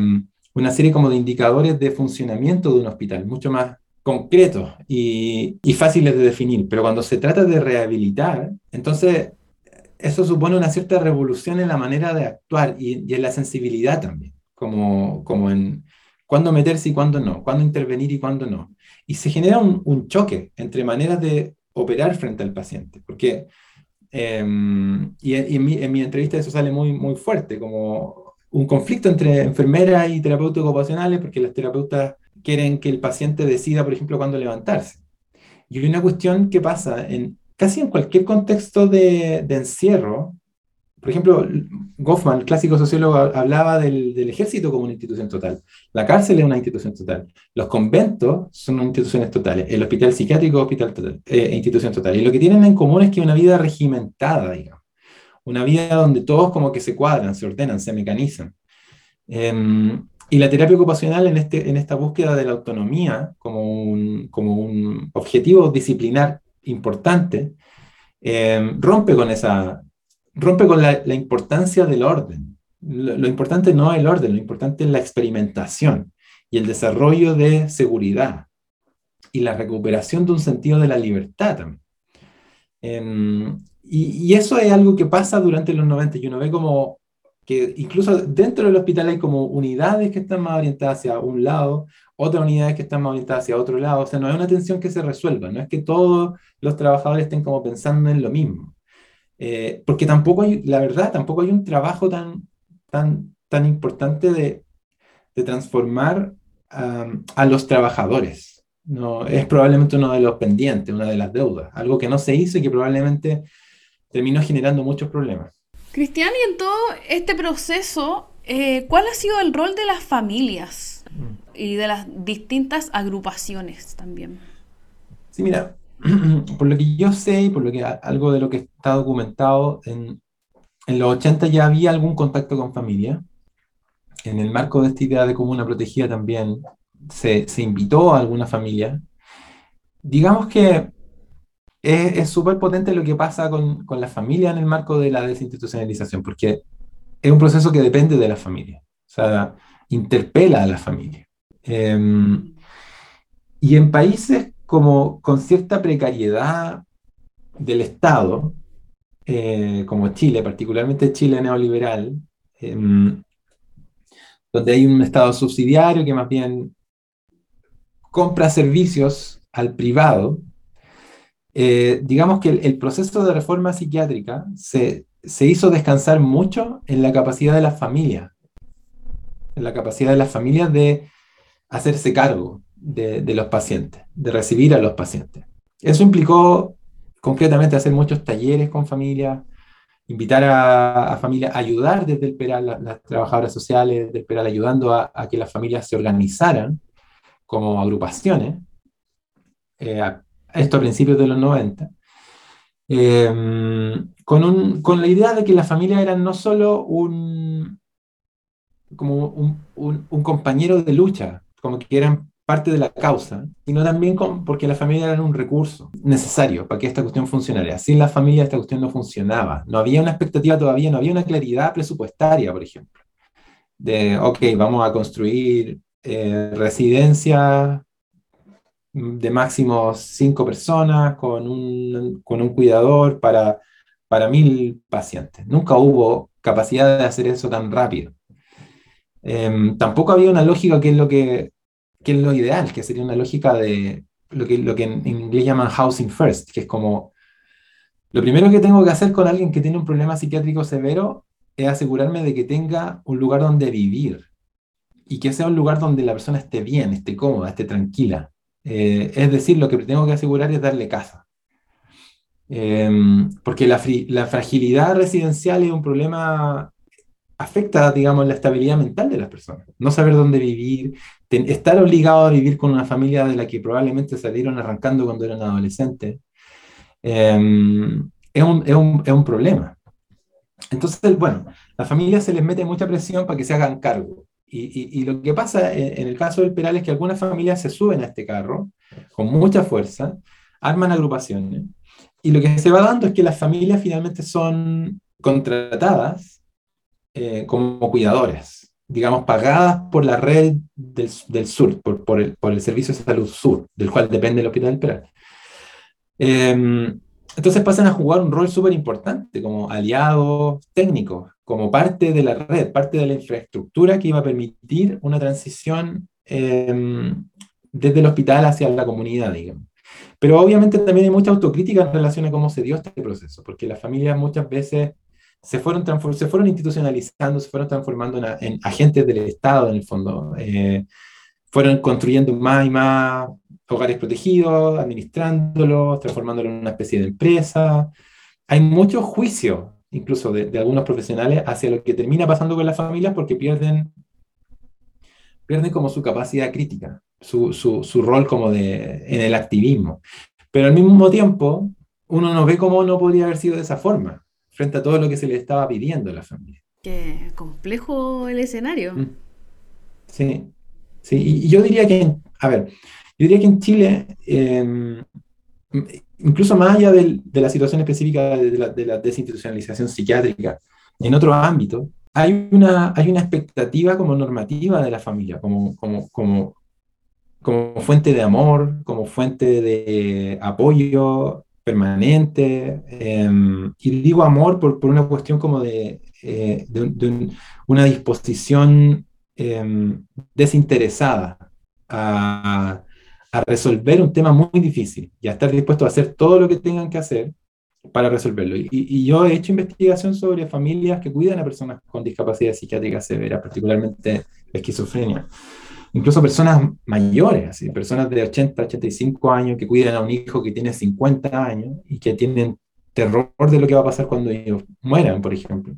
una serie como de indicadores de funcionamiento de un hospital, mucho más concretos y, fáciles de definir, pero cuando se trata de rehabilitar, entonces eso supone una cierta revolución en la manera de actuar y, en la sensibilidad también, como, como en cuándo meterse y cuándo no, cuándo intervenir y cuándo no. Y se genera un, choque entre maneras de operar frente al paciente, porque, em, y, en, mi, entrevista eso sale muy, muy fuerte, como un conflicto entre enfermeras y terapeutas ocupacionales, porque las terapeutas quieren que el paciente decida, por ejemplo, cuándo levantarse. Y una cuestión que pasa en casi en cualquier contexto de, de encierro. Por ejemplo, Goffman, el clásico sociólogo, hablaba del, ejército como una institución total. La cárcel es una institución total. Los conventos son instituciones totales. El hospital psiquiátrico hospital total, eh, institución total. Y lo que tienen en común es que una vida regimentada, digamos. Una vida donde todos como que se cuadran, se ordenan, se mecanizan. Eh, y la terapia ocupacional en, este, en esta búsqueda de la autonomía como un, como un objetivo disciplinar importante, eh, rompe con esa, rompe con la, la importancia del orden. Lo, lo, importante no es el orden, lo importante es la experimentación y el desarrollo de seguridad y la recuperación de un sentido de la libertad también. Eh, y, y, eso es algo que pasa durante los 90 y uno ve como que incluso dentro del hospital hay como unidades que están más orientadas hacia un lado, otras unidades que están más orientadas hacia otro lado, o sea, no hay una tensión que se resuelva, no es que todos los trabajadores estén como pensando en lo mismo, eh, porque tampoco hay, la verdad, tampoco hay un trabajo tan, tan, tan importante de, de transformar a los trabajadores. No, es probablemente uno de los pendientes, una de las deudas, algo que no se hizo y que probablemente terminó generando muchos problemas. Cristian, y en todo este proceso, eh, ¿cuál ha sido el rol de las familias y de las distintas agrupaciones también? Sí, mira, por lo que yo sé y por lo que algo de lo que está documentado, en, en los 80 ya había algún contacto con familia. En el marco de esta idea de comuna protegida también se, se invitó a alguna familia. Digamos que es súper potente lo que pasa con, con, la familia en el marco de la desinstitucionalización, porque es un proceso que depende de la familia, o sea, interpela a la familia. Em, y en países como con cierta precariedad del Estado, eh, como Chile, particularmente Chile neoliberal, em, donde hay un Estado subsidiario que más bien compra servicios al privado, eh, digamos que el, proceso de reforma psiquiátrica se, se, hizo descansar mucho en la capacidad de las familias, en la capacidad de las familias de hacerse cargo de, los pacientes, de recibir a los pacientes. Eso implicó concretamente hacer muchos talleres con familias, invitar a, a familias ayudar desde el PERAL, las, trabajadoras sociales del PERAL, ayudando a, que las familias se organizaran como agrupaciones, eh, esto a principios de los 90, eh, con, un, con, la idea de que las familias eran no solo un, como un, un, compañero de lucha, como que eran parte de la causa, sino también con, porque la familia era un recurso necesario para que esta cuestión funcionara. Sin la familia esta cuestión no funcionaba. No había una expectativa todavía, no había una claridad presupuestaria, por ejemplo, de, ok, vamos a construir eh, residencias de máximo cinco personas con un, con un cuidador para, para mil pacientes. Nunca hubo capacidad de hacer eso tan rápido. Em, tampoco había una lógica que es lo que, que, es lo ideal, que sería una lógica de lo que, lo que en, inglés llaman housing first, que es como lo primero que tengo que hacer con alguien que tiene un problema psiquiátrico severo es asegurarme de que tenga un lugar donde vivir y que sea un lugar donde la persona esté bien, esté cómoda, esté tranquila. Eh, es decir, lo que tengo que asegurar es darle casa. Em, porque la, la, fragilidad residencial es un problema, afecta, digamos, la estabilidad mental de las personas. No saber dónde vivir, estar obligado a vivir con una familia de la que probablemente salieron arrancando cuando eran adolescentes, em, es, un, es, un, es un problema. Entonces, bueno, la familia se les mete mucha presión para que se hagan cargo. Y, lo que pasa en, el caso del Peral es que algunas familias se suben a este carro con mucha fuerza, arman agrupaciones, y lo que se va dando es que las familias finalmente son contratadas eh, como cuidadores. Digamos, pagadas por la red del, sur, por, el, por, el, Servicio de Salud Sur, del cual depende el Hospital Peral. Em, entonces pasan a jugar un rol súper importante como aliados técnicos, como parte de la red, parte de la infraestructura que iba a permitir una transición em, desde el hospital hacia la comunidad, digamos. Pero obviamente también hay mucha autocrítica en relación a cómo se dio este proceso, porque las familias muchas veces se fueron, se fueron institucionalizando, se fueron transformando en, agentes del Estado, en el fondo. Eh, fueron construyendo más y más hogares protegidos, administrándolos, transformándolos en una especie de empresa. Hay mucho juicio, incluso de, de, algunos profesionales, hacia lo que termina pasando con las familias porque pierden, pierden como su capacidad crítica, su, su, su rol como de, en el activismo. Pero al mismo tiempo, uno no ve cómo no podría haber sido de esa forma frente a todo lo que se le estaba pidiendo a la familia. Qué complejo el escenario. Mm. Sí, sí, y yo diría que, a ver, yo diría que en Chile, em, incluso más allá de la situación específica de la, de la, desinstitucionalización psiquiátrica, en otro ámbito, hay una, hay una expectativa como normativa de la familia, como, como, como, como fuente de amor, como fuente de apoyo permanente. Em, y digo amor por, por, una cuestión como de, eh, de, una disposición em, desinteresada a, a, resolver un tema muy difícil y a estar dispuesto a hacer todo lo que tengan que hacer para resolverlo. Y, y yo he hecho investigación sobre familias que cuidan a personas con discapacidad psiquiátrica severa, particularmente esquizofrenia incluso personas mayores, así, personas de 80, 85 años que cuidan a un hijo que tiene 50 años y que tienen terror de lo que va a pasar cuando ellos mueran, por ejemplo.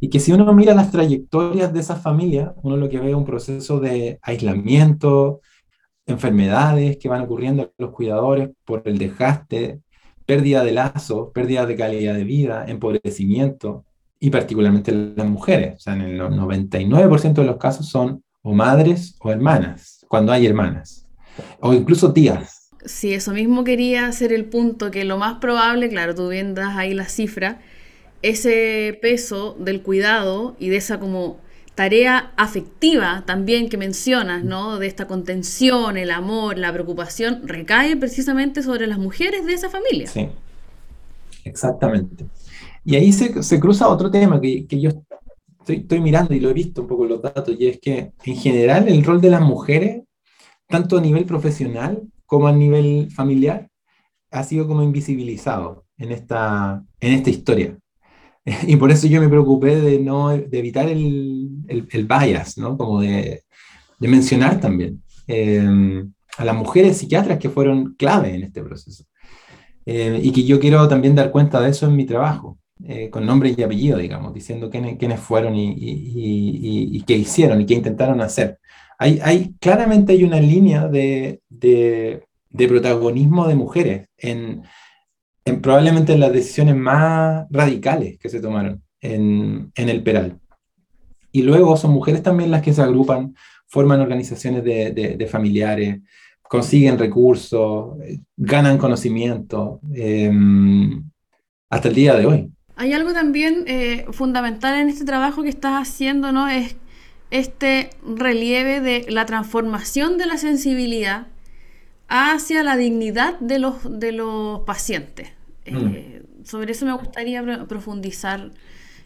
Y que si uno mira las trayectorias de esas familias, uno lo que ve es un proceso de aislamiento, enfermedades que van ocurriendo a los cuidadores por el desgaste, pérdida de lazos, pérdida de calidad de vida, empobrecimiento, y particularmente las mujeres. O sea, en el 99% de los casos son o madres o hermanas, cuando hay hermanas, o incluso tías. Sí, eso mismo quería hacer el punto, que lo más probable, claro, tú bien das ahí la cifra, ese peso del cuidado y de esa como tarea afectiva también que mencionas, ¿no? De esta contención, el amor, la preocupación, recae precisamente sobre las mujeres de esa familia. Sí, exactamente. Y ahí se, se cruza otro tema que, que yo estoy, mirando y lo he visto un poco los datos, y es que en general el rol de las mujeres, tanto a nivel profesional como a nivel familiar, ha sido como invisibilizado en esta, en esta historia. Y por eso yo me preocupé de, no, de evitar el, el, bias, ¿no? Como de, de mencionar también eh, a las mujeres psiquiatras que fueron clave en este proceso. Eh, y que yo quiero también dar cuenta de eso en mi trabajo. Eh, con nombre y apellido, digamos, diciendo quiénes, fueron y, qué hicieron y qué intentaron hacer. Hay, hay claramente hay una línea de, de, protagonismo de mujeres en, en, probablemente en las decisiones más radicales que se tomaron en, en el Peral. Y luego son mujeres también las que se agrupan, forman organizaciones de, de familiares, consiguen recursos, ganan conocimiento eh, hasta el día de hoy. Hay algo también eh, fundamental en este trabajo que estás haciendo, ¿no? Es este relieve de la transformación de la sensibilidad hacia la dignidad de los, de los pacientes. Eh, mm. sobre eso me gustaría profundizar,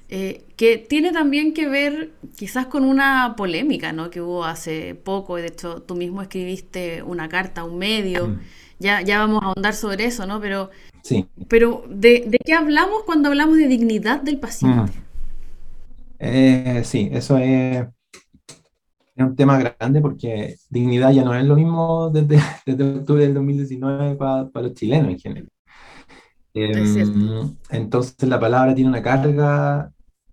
eh, que tiene también que ver quizás con una polémica ¿no? que hubo hace poco, de hecho tú mismo escribiste una carta a un medio, mm. ya, ya vamos a ahondar sobre eso, ¿no? pero Sí. Pero, ¿de, qué hablamos cuando hablamos de dignidad del paciente? Mm. Eh, sí, eso es, un tema grande porque dignidad ya no es lo mismo desde, octubre del 2019 para, los chilenos en general. Em, entonces la palabra tiene una carga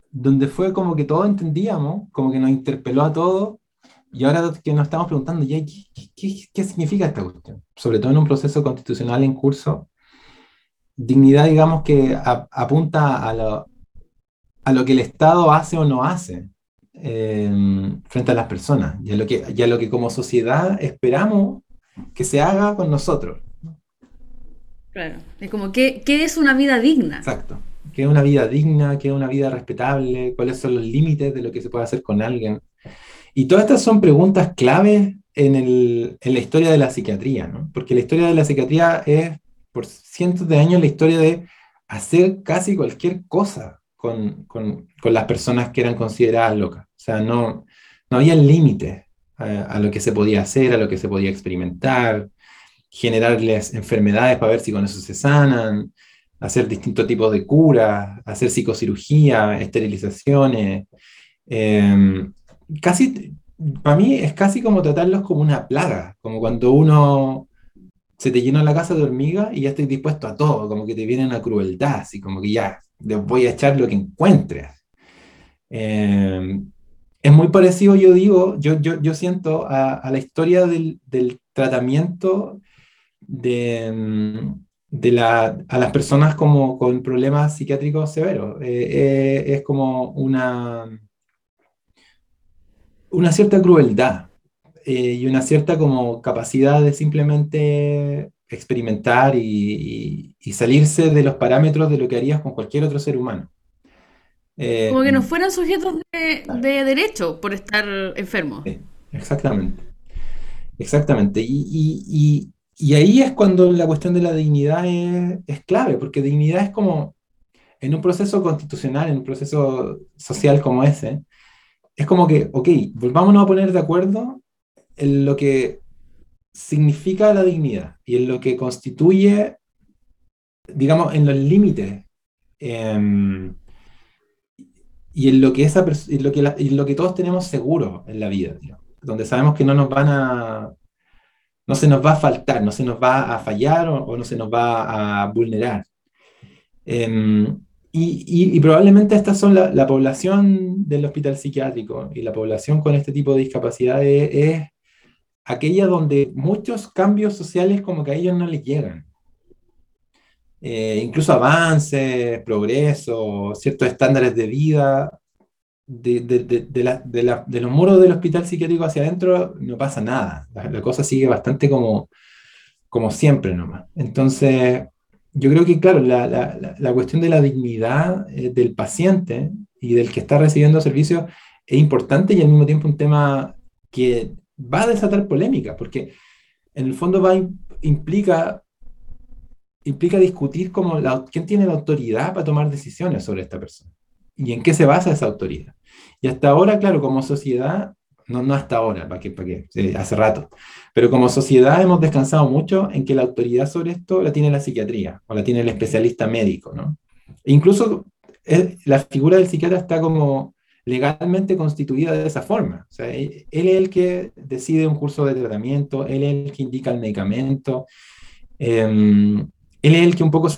donde fue como que todos entendíamos, como que nos interpeló a todos, y ahora que nos estamos preguntando, ¿qué, qué, qué significa esta cuestión? Sobre todo en un proceso constitucional en curso, dignidad, digamos, que apunta a lo, a lo que el Estado hace o no hace em, frente a las personas y a, lo que, lo que como sociedad esperamos que se haga con nosotros. Claro, es como, ¿qué, qué es una vida digna? Exacto. qué es una vida digna, qué es una vida respetable, cuáles son los límites de lo que se puede hacer con alguien. Y todas estas son preguntas claves en, el, en la historia de la psiquiatría, ¿no? porque la historia de la psiquiatría es por cientos de años la historia de hacer casi cualquier cosa con, con, con las personas que eran consideradas locas. O sea, no, no había límites a, a, lo que se podía hacer, a lo que se podía experimentar, generarles enfermedades para ver si con eso se sanan, hacer distintos tipos de curas, hacer psicocirugía, esterilizaciones. Eh, casi, para mí es casi como tratarlos como una plaga, como cuando uno se te llena la casa de hormigas y ya estoy dispuesto a todo, como que te viene una crueldad, así como que ya, voy a echar lo que encuentres. Eh, es muy parecido, yo digo, yo, yo, yo siento a, a la historia del, del tratamiento de, mm, de la, a las personas como con problemas psiquiátricos severos. Eh, eh, es como una, una cierta crueldad eh, y una cierta como capacidad de simplemente experimentar y, y, y, salirse de los parámetros de lo que harías con cualquier otro ser humano. como que no fueran sujetos de, de derecho por estar enfermos. Sí, exactamente. Exactamente. y, y ahí es cuando la cuestión de la dignidad es, es, clave, porque dignidad es como, en un proceso constitucional, en un proceso social como ese, es como que, ok, volvámonos a poner de acuerdo en lo que significa la dignidad y en lo que constituye, digamos, en los límites eh, y en lo que, esa en lo que, en lo que todos tenemos seguro en la vida, donde sabemos que no nos van a no se nos va a faltar, no se nos va a fallar o, no se nos va a vulnerar. Y, y, y, probablemente estas son la, la, población del hospital psiquiátrico y la población con este tipo de discapacidades es aquella donde muchos cambios sociales como que a ellos no les llegan. Eh, incluso avances, progreso, ciertos estándares de vida, de, de, de, los muros del hospital psiquiátrico hacia adentro no pasa nada. La, cosa sigue bastante como, como siempre nomás. Entonces, yo creo que, claro, la, la cuestión de la dignidad eh, del paciente y del que está recibiendo servicios es importante y al mismo tiempo un tema que va a desatar polémica, porque en el fondo va, implica, implica discutir como la, quién tiene la autoridad para tomar decisiones sobre esta persona y en qué se basa esa autoridad. Y hasta ahora, claro, como sociedad, no, no hasta ahora, para qué, para qué, eh, hace rato, pero como sociedad hemos descansado mucho en que la autoridad sobre esto la tiene la psiquiatría o la tiene el especialista médico, ¿no? E incluso eh, la figura del psiquiatra está como legalmente constituida de esa forma. O sea, él, él, es el que decide un curso de tratamiento, él es el que indica el medicamento, eh, él es el que un poco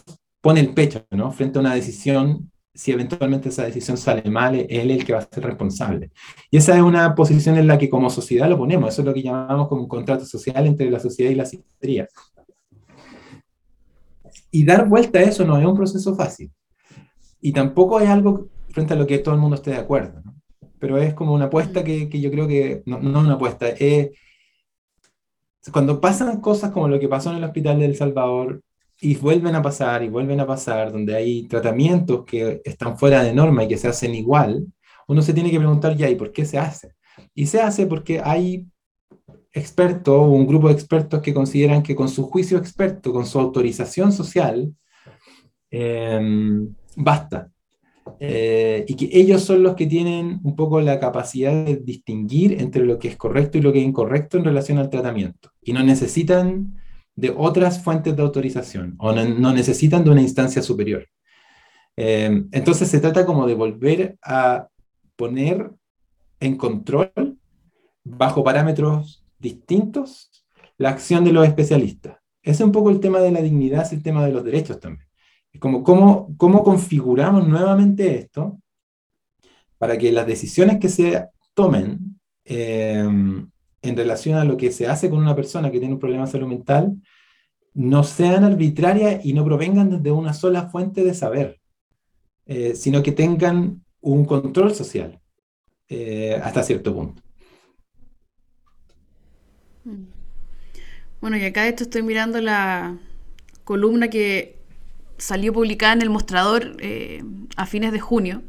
pone el pecho, ¿no? Frente a una decisión si eventualmente esa decisión sale mal, es él el que va a ser responsable. Y esa es una posición en la que como sociedad lo ponemos, eso es lo que llamamos como un contrato social entre la sociedad y la psiquiatría. Y dar vuelta a eso no es un proceso fácil. Y tampoco es algo frente a lo que todo el mundo esté de acuerdo. ¿no? Pero es como una apuesta que, que yo creo que, no, no una apuesta, es cuando pasan cosas como lo que pasó en el hospital de El Salvador, y vuelven a pasar y vuelven a pasar, donde hay tratamientos que están fuera de norma y que se hacen igual, uno se tiene que preguntar ya, ¿y por qué se hace? Y se hace porque hay expertos, un grupo de expertos que consideran que con su juicio experto, con su autorización social, eh, basta. Eh, y que ellos son los que tienen un poco la capacidad de distinguir entre lo que es correcto y lo que es incorrecto en relación al tratamiento. Y no necesitan de otras fuentes de autorización o no, necesitan de una instancia superior. Eh, entonces se trata como de volver a poner en control, bajo parámetros distintos, la acción de los especialistas. Es un poco el tema de la dignidad, es el tema de los derechos también. Como cómo, cómo configuramos nuevamente esto para que las decisiones que se tomen eh, en relación a lo que se hace con una persona que tiene un problema de salud mental no sean arbitrarias y no provengan de una sola fuente de saber, eh, sino que tengan un control social eh, hasta cierto punto. Mm. Bueno, y acá esto estoy mirando la columna que salió publicada en el mostrador eh, a fines de junio,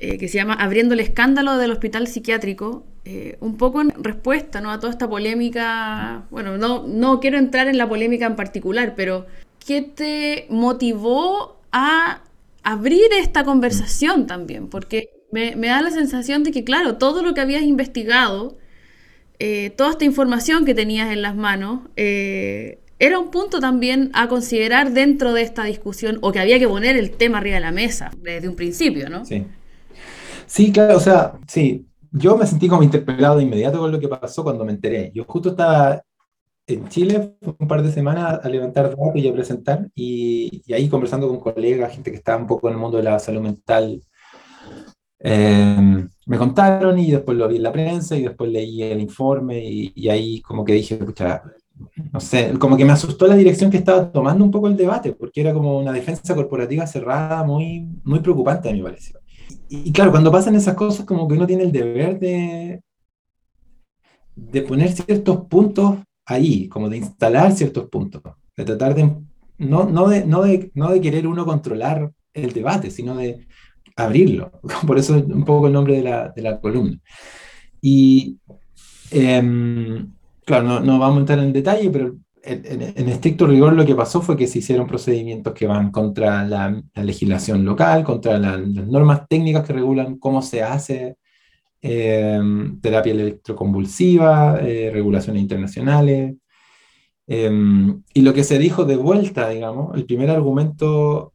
eh, que se llama Abriendo el escándalo del hospital psiquiátrico, eh, un poco en respuesta ¿no? a toda esta polémica. Bueno, no, no quiero entrar en la polémica en particular, pero ¿qué te motivó a abrir esta conversación también? Porque me, me da la sensación de que, claro, todo lo que habías investigado, toda esta información que tenías en las manos, era un punto también a considerar dentro de esta discusión o que había que poner el tema arriba de la mesa desde un principio, ¿no? Sí. Sí, claro, o sea, sí, yo me sentí como interpelado de inmediato con lo que pasó cuando me enteré. Yo justo estaba en Chile un par de semanas a levantar datos y a presentar, y, ahí conversando con colegas, gente que estaba un poco en el mundo de la salud mental, eh, me contaron y después lo vi en la prensa y después leí el informe y, y ahí como que dije, escucha, no sé, como que me asustó la dirección que estaba tomando un poco el debate, porque era como una defensa corporativa cerrada muy, muy preocupante, a mi parecer. Y, claro, cuando pasan esas cosas, como que uno tiene el deber de, de poner ciertos puntos ahí, como de instalar ciertos puntos, de tratar de, no, no, de, no, de, no de querer uno controlar el debate, sino de abrirlo. Por eso un poco el nombre de la, de la columna. Y eh, Claro, no, vamos a entrar en detalle, pero en, estricto rigor lo que pasó fue que se hicieron procedimientos que van contra la, legislación local, contra las normas técnicas que regulan cómo se hace em, terapia electroconvulsiva, eh, regulaciones internacionales. Em, y lo que se dijo de vuelta, digamos, el primer argumento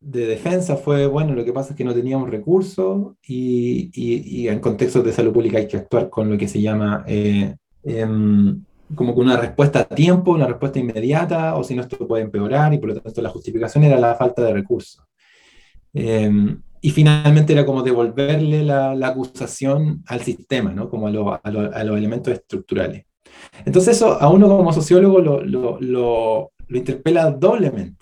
de defensa fue, bueno, lo que pasa es que no teníamos recursos y, en contextos de salud pública hay que actuar con lo que se llama eh, como que una respuesta a tiempo, una respuesta inmediata, o si no, esto puede empeorar, y por lo tanto la justificación era la falta de recursos. Em, y finalmente era como devolverle la, la acusación al sistema, ¿no? como a, a, los elementos estructurales. Entonces eso a uno como sociólogo lo, lo, lo, lo interpela doblemente,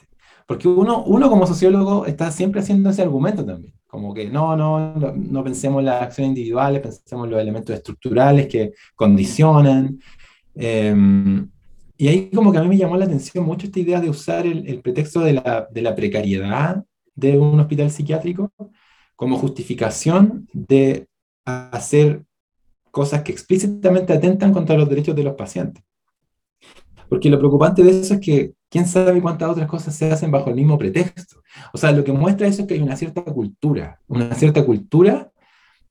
porque uno, uno como sociólogo está siempre haciendo ese argumento también. Como que no, no, no, pensemos en las acciones individuales, pensemos en los elementos estructurales que condicionan. Em, y ahí como que a mí me llamó la atención mucho esta idea de usar el, pretexto de la, de la, precariedad de un hospital psiquiátrico como justificación de hacer cosas que explícitamente atentan contra los derechos de los pacientes. Porque lo preocupante de eso es que quién sabe cuántas otras cosas se hacen bajo el mismo pretexto. O sea, lo que muestra eso es que hay una cierta cultura, una cierta cultura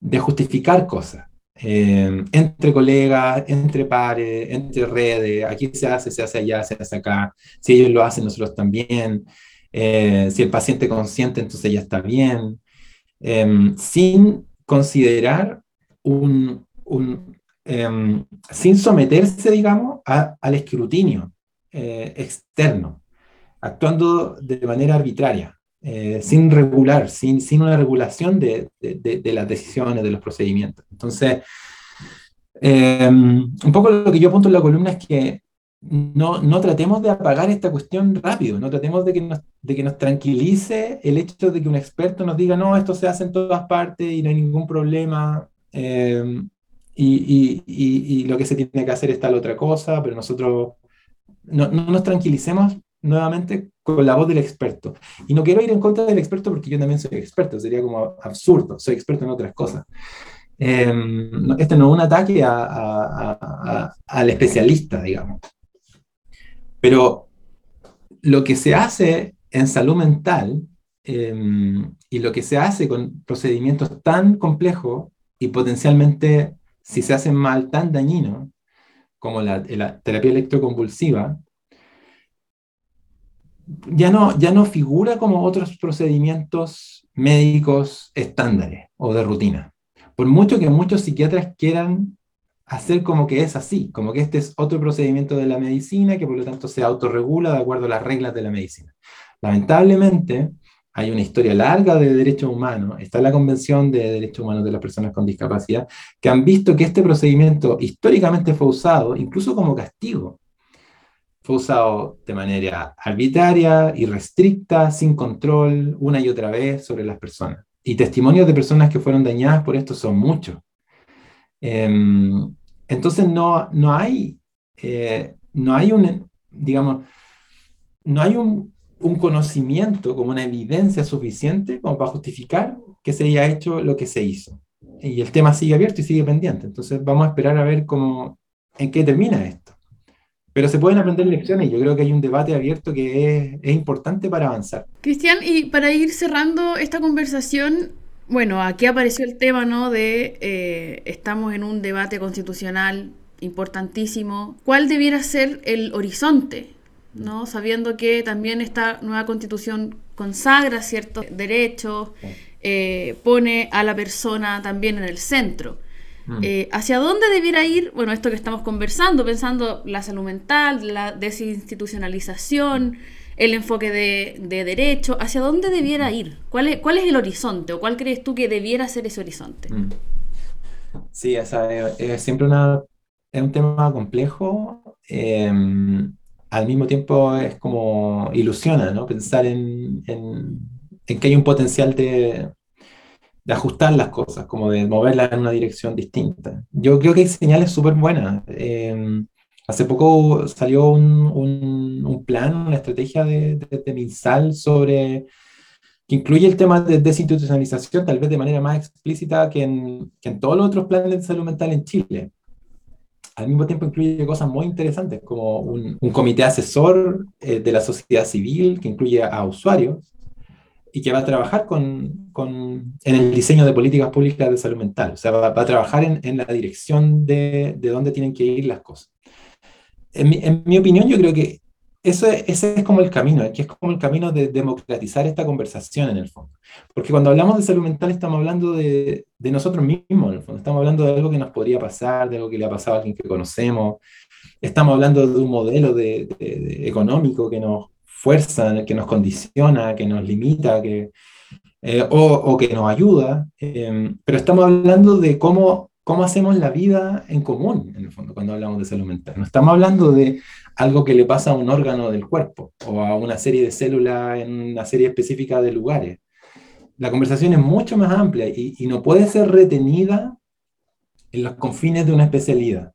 de justificar cosas. Eh, entre colegas, entre pares, entre redes, aquí se hace, se hace allá, se hace acá, si ellos lo hacen, nosotros también, eh, si el paciente consciente, entonces ya está bien, em, sin considerar un, sin someterse, digamos, al escrutinio eh, externo, actuando de manera arbitraria, eh, sin regular, sin, sin una regulación de, de, las decisiones, de los procedimientos. Entonces, em, un poco lo que yo apunto en la columna es que no, no, tratemos de apagar esta cuestión rápido, no tratemos de que, nos, de que nos tranquilice el hecho de que un experto nos diga, no, esto se hace en todas partes y no hay ningún problema, em, y, y, y, lo que se tiene que hacer es tal otra cosa, pero nosotros no, nos tranquilicemos nuevamente con la voz del experto. Y no quiero ir en contra del experto porque yo también soy experto, sería como absurdo, soy experto en otras cosas. Em, este no es un ataque al especialista, digamos. Pero lo que se hace en salud mental em, y lo que se hace con procedimientos tan complejos y potencialmente, si se hacen mal, tan dañinos, como la, terapia electroconvulsiva, ya no, ya no figura como otros procedimientos médicos estándares o de rutina. Por mucho que muchos psiquiatras quieran hacer como que es así, como que este es otro procedimiento de la medicina que por lo tanto se autorregula de acuerdo a las reglas de la medicina. Lamentablemente, hay una historia larga de derechos humanos, está la Convención de Derechos Humanos de las Personas con Discapacidad, que han visto que este procedimiento históricamente fue usado incluso como castigo. Fue usado de manera arbitraria, irrestricta, sin control, una y otra vez sobre las personas. Y testimonios de personas que fueron dañadas por esto son muchos. Em, entonces no, no hay, eh, no hay un, digamos, no hay un, un conocimiento, como una evidencia suficiente como para justificar que se haya hecho lo que se hizo. Y el tema sigue abierto y sigue pendiente. Entonces vamos a esperar a ver cómo, en qué termina esto. Pero se pueden aprender lecciones y yo creo que hay un debate abierto que es, es importante para avanzar. Cristian, y para ir cerrando esta conversación, bueno, aquí apareció el tema, ¿no? De eh, estamos en un debate constitucional importantísimo. ¿Cuál debiera ser el horizonte? ¿No? Sabiendo que también esta nueva constitución consagra ciertos derechos, eh, pone a la persona también en el centro. Mm. Eh, ¿Hacia dónde debiera ir? Bueno, esto que estamos conversando, pensando la salud mental, la desinstitucionalización, el enfoque de, derecho, ¿hacia dónde debiera ir? ¿Cuál es, ¿Cuál es el horizonte o cuál crees tú que debiera ser ese horizonte? Mm. Sí, es, siempre una, es un tema complejo. Em, al mismo tiempo es como ilusiona, ¿no? Pensar en, que hay un potencial de, ajustar las cosas, como de moverlas en una dirección distinta. Yo creo que hay señales súper buenas. Em, hace poco salió un, plan, una estrategia de, de, MinSal sobre que incluye el tema de desinstitucionalización, tal vez de manera más explícita que en, que en todos los otros planes de salud mental en Chile al mismo tiempo incluye cosas muy interesantes, como un, comité asesor eh, de la sociedad civil que incluye a, usuarios y que va a trabajar con, con, en el diseño de políticas públicas de salud mental. O sea, va, a trabajar en, en, la dirección de, de dónde tienen que ir las cosas. En mi, en mi opinión, yo creo que eso ese es como el camino, que es como el camino de democratizar esta conversación en el fondo. Porque cuando hablamos de salud mental estamos hablando de, nosotros mismos, en el fondo. Estamos hablando de algo que nos podría pasar, de algo que le ha pasado a alguien que conocemos. Estamos hablando de un modelo de, económico que nos fuerza, que nos condiciona, que nos limita, que, eh, o, que nos ayuda. Eh, pero estamos hablando de cómo, cómo hacemos la vida en común, en el fondo, cuando hablamos de salud mental. No estamos hablando de algo que le pasa a un órgano del cuerpo o a una serie de células en una serie específica de lugares. La conversación es mucho más amplia y, no puede ser retenida en los confines de una especialidad.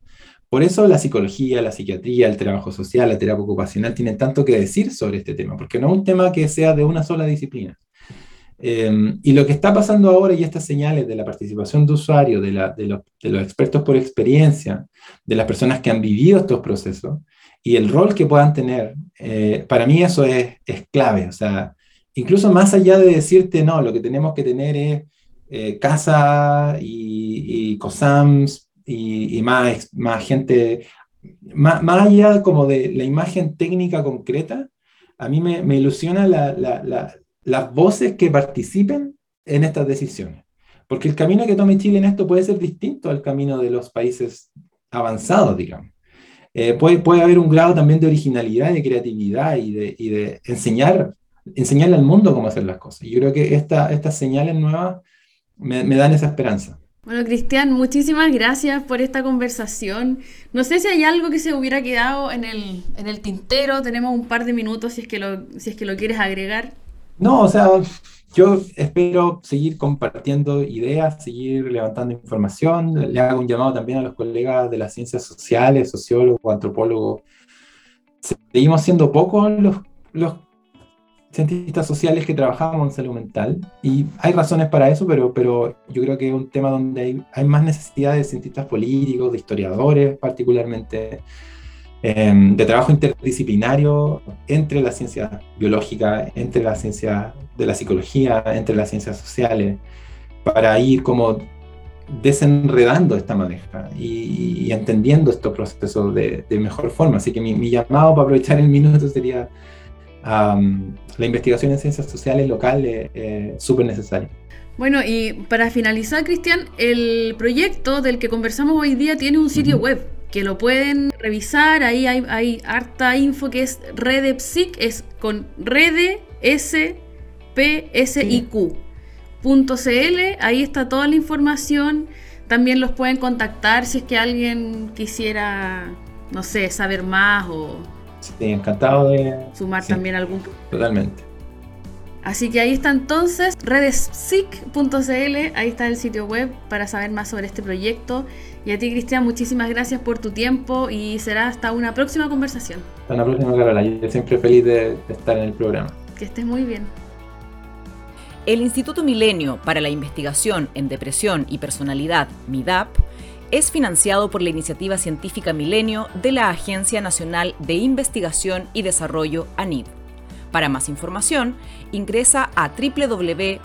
Por eso la psicología, la psiquiatría, el trabajo social, la terapia ocupacional tienen tanto que decir sobre este tema, porque no es un tema que sea de una sola disciplina. Em, y lo que está pasando ahora y estas señales de la participación de usuarios, de, de, de, los expertos por experiencia, de las personas que han vivido estos procesos, y el rol que puedan tener, eh, para mí eso es, es, clave. O sea, incluso más allá de decirte, no, lo que tenemos que tener es eh, casa y, y COSAMS y, más, más gente, más, más, allá como de la imagen técnica concreta, a mí me, me ilusiona la, las voces que participen en estas decisiones. Porque el camino que tome Chile en esto puede ser distinto al camino de los países avanzados, digamos. Eh, puede, puede haber un grado también de originalidad, de creatividad y de, y de enseñar, enseñarle al mundo cómo hacer las cosas. Y yo creo que esta, estas señales nuevas me, me dan esa esperanza. Bueno, Cristian, muchísimas gracias por esta conversación. No sé si hay algo que se hubiera quedado en el, en el tintero. Tenemos un par de minutos si es que lo, si es que lo quieres agregar. No, o sea, yo espero seguir compartiendo ideas, seguir levantando información. Le hago un llamado también a los colegas de las ciencias sociales, sociólogos, antropólogos. Seguimos siendo pocos los, los cientistas sociales que trabajamos en salud mental y hay razones para eso, pero, pero yo creo que es un tema donde hay, hay más necesidad de cientistas políticos, de historiadores particularmente, Em, de trabajo interdisciplinario entre la ciencia biológica, entre la ciencia de la psicología, entre las ciencias sociales, para ir como desenredando esta maneja y, entendiendo estos procesos de, mejor forma. Así que mi, llamado para aprovechar el minuto sería la investigación en ciencias sociales locales, eh, súper necesaria. Bueno, y para finalizar, Cristian, el proyecto del que conversamos hoy día tiene un sitio web que lo pueden revisar. Ahí hay, harta info que es Redepsic, es con Rede S P S I Q. Ahí está toda la información. También los pueden contactar si es que alguien quisiera, no sé, saber más o. Sí, encantado de. Sumar también algún. Totalmente. Así que ahí está entonces redespsic.cl, ahí está el sitio web para saber más sobre este proyecto. Y a ti, Cristian, muchísimas gracias por tu tiempo y será hasta una próxima conversación. Hasta una próxima, Carola. Yo siempre feliz de estar en el programa. Que estés muy bien. El Instituto Milenio para la Investigación en Depresión y Personalidad, MIDAP, es financiado por la iniciativa científica Milenio de la Agencia Nacional de Investigación y Desarrollo, ANID. Para más información, ingresa a www.midap.org.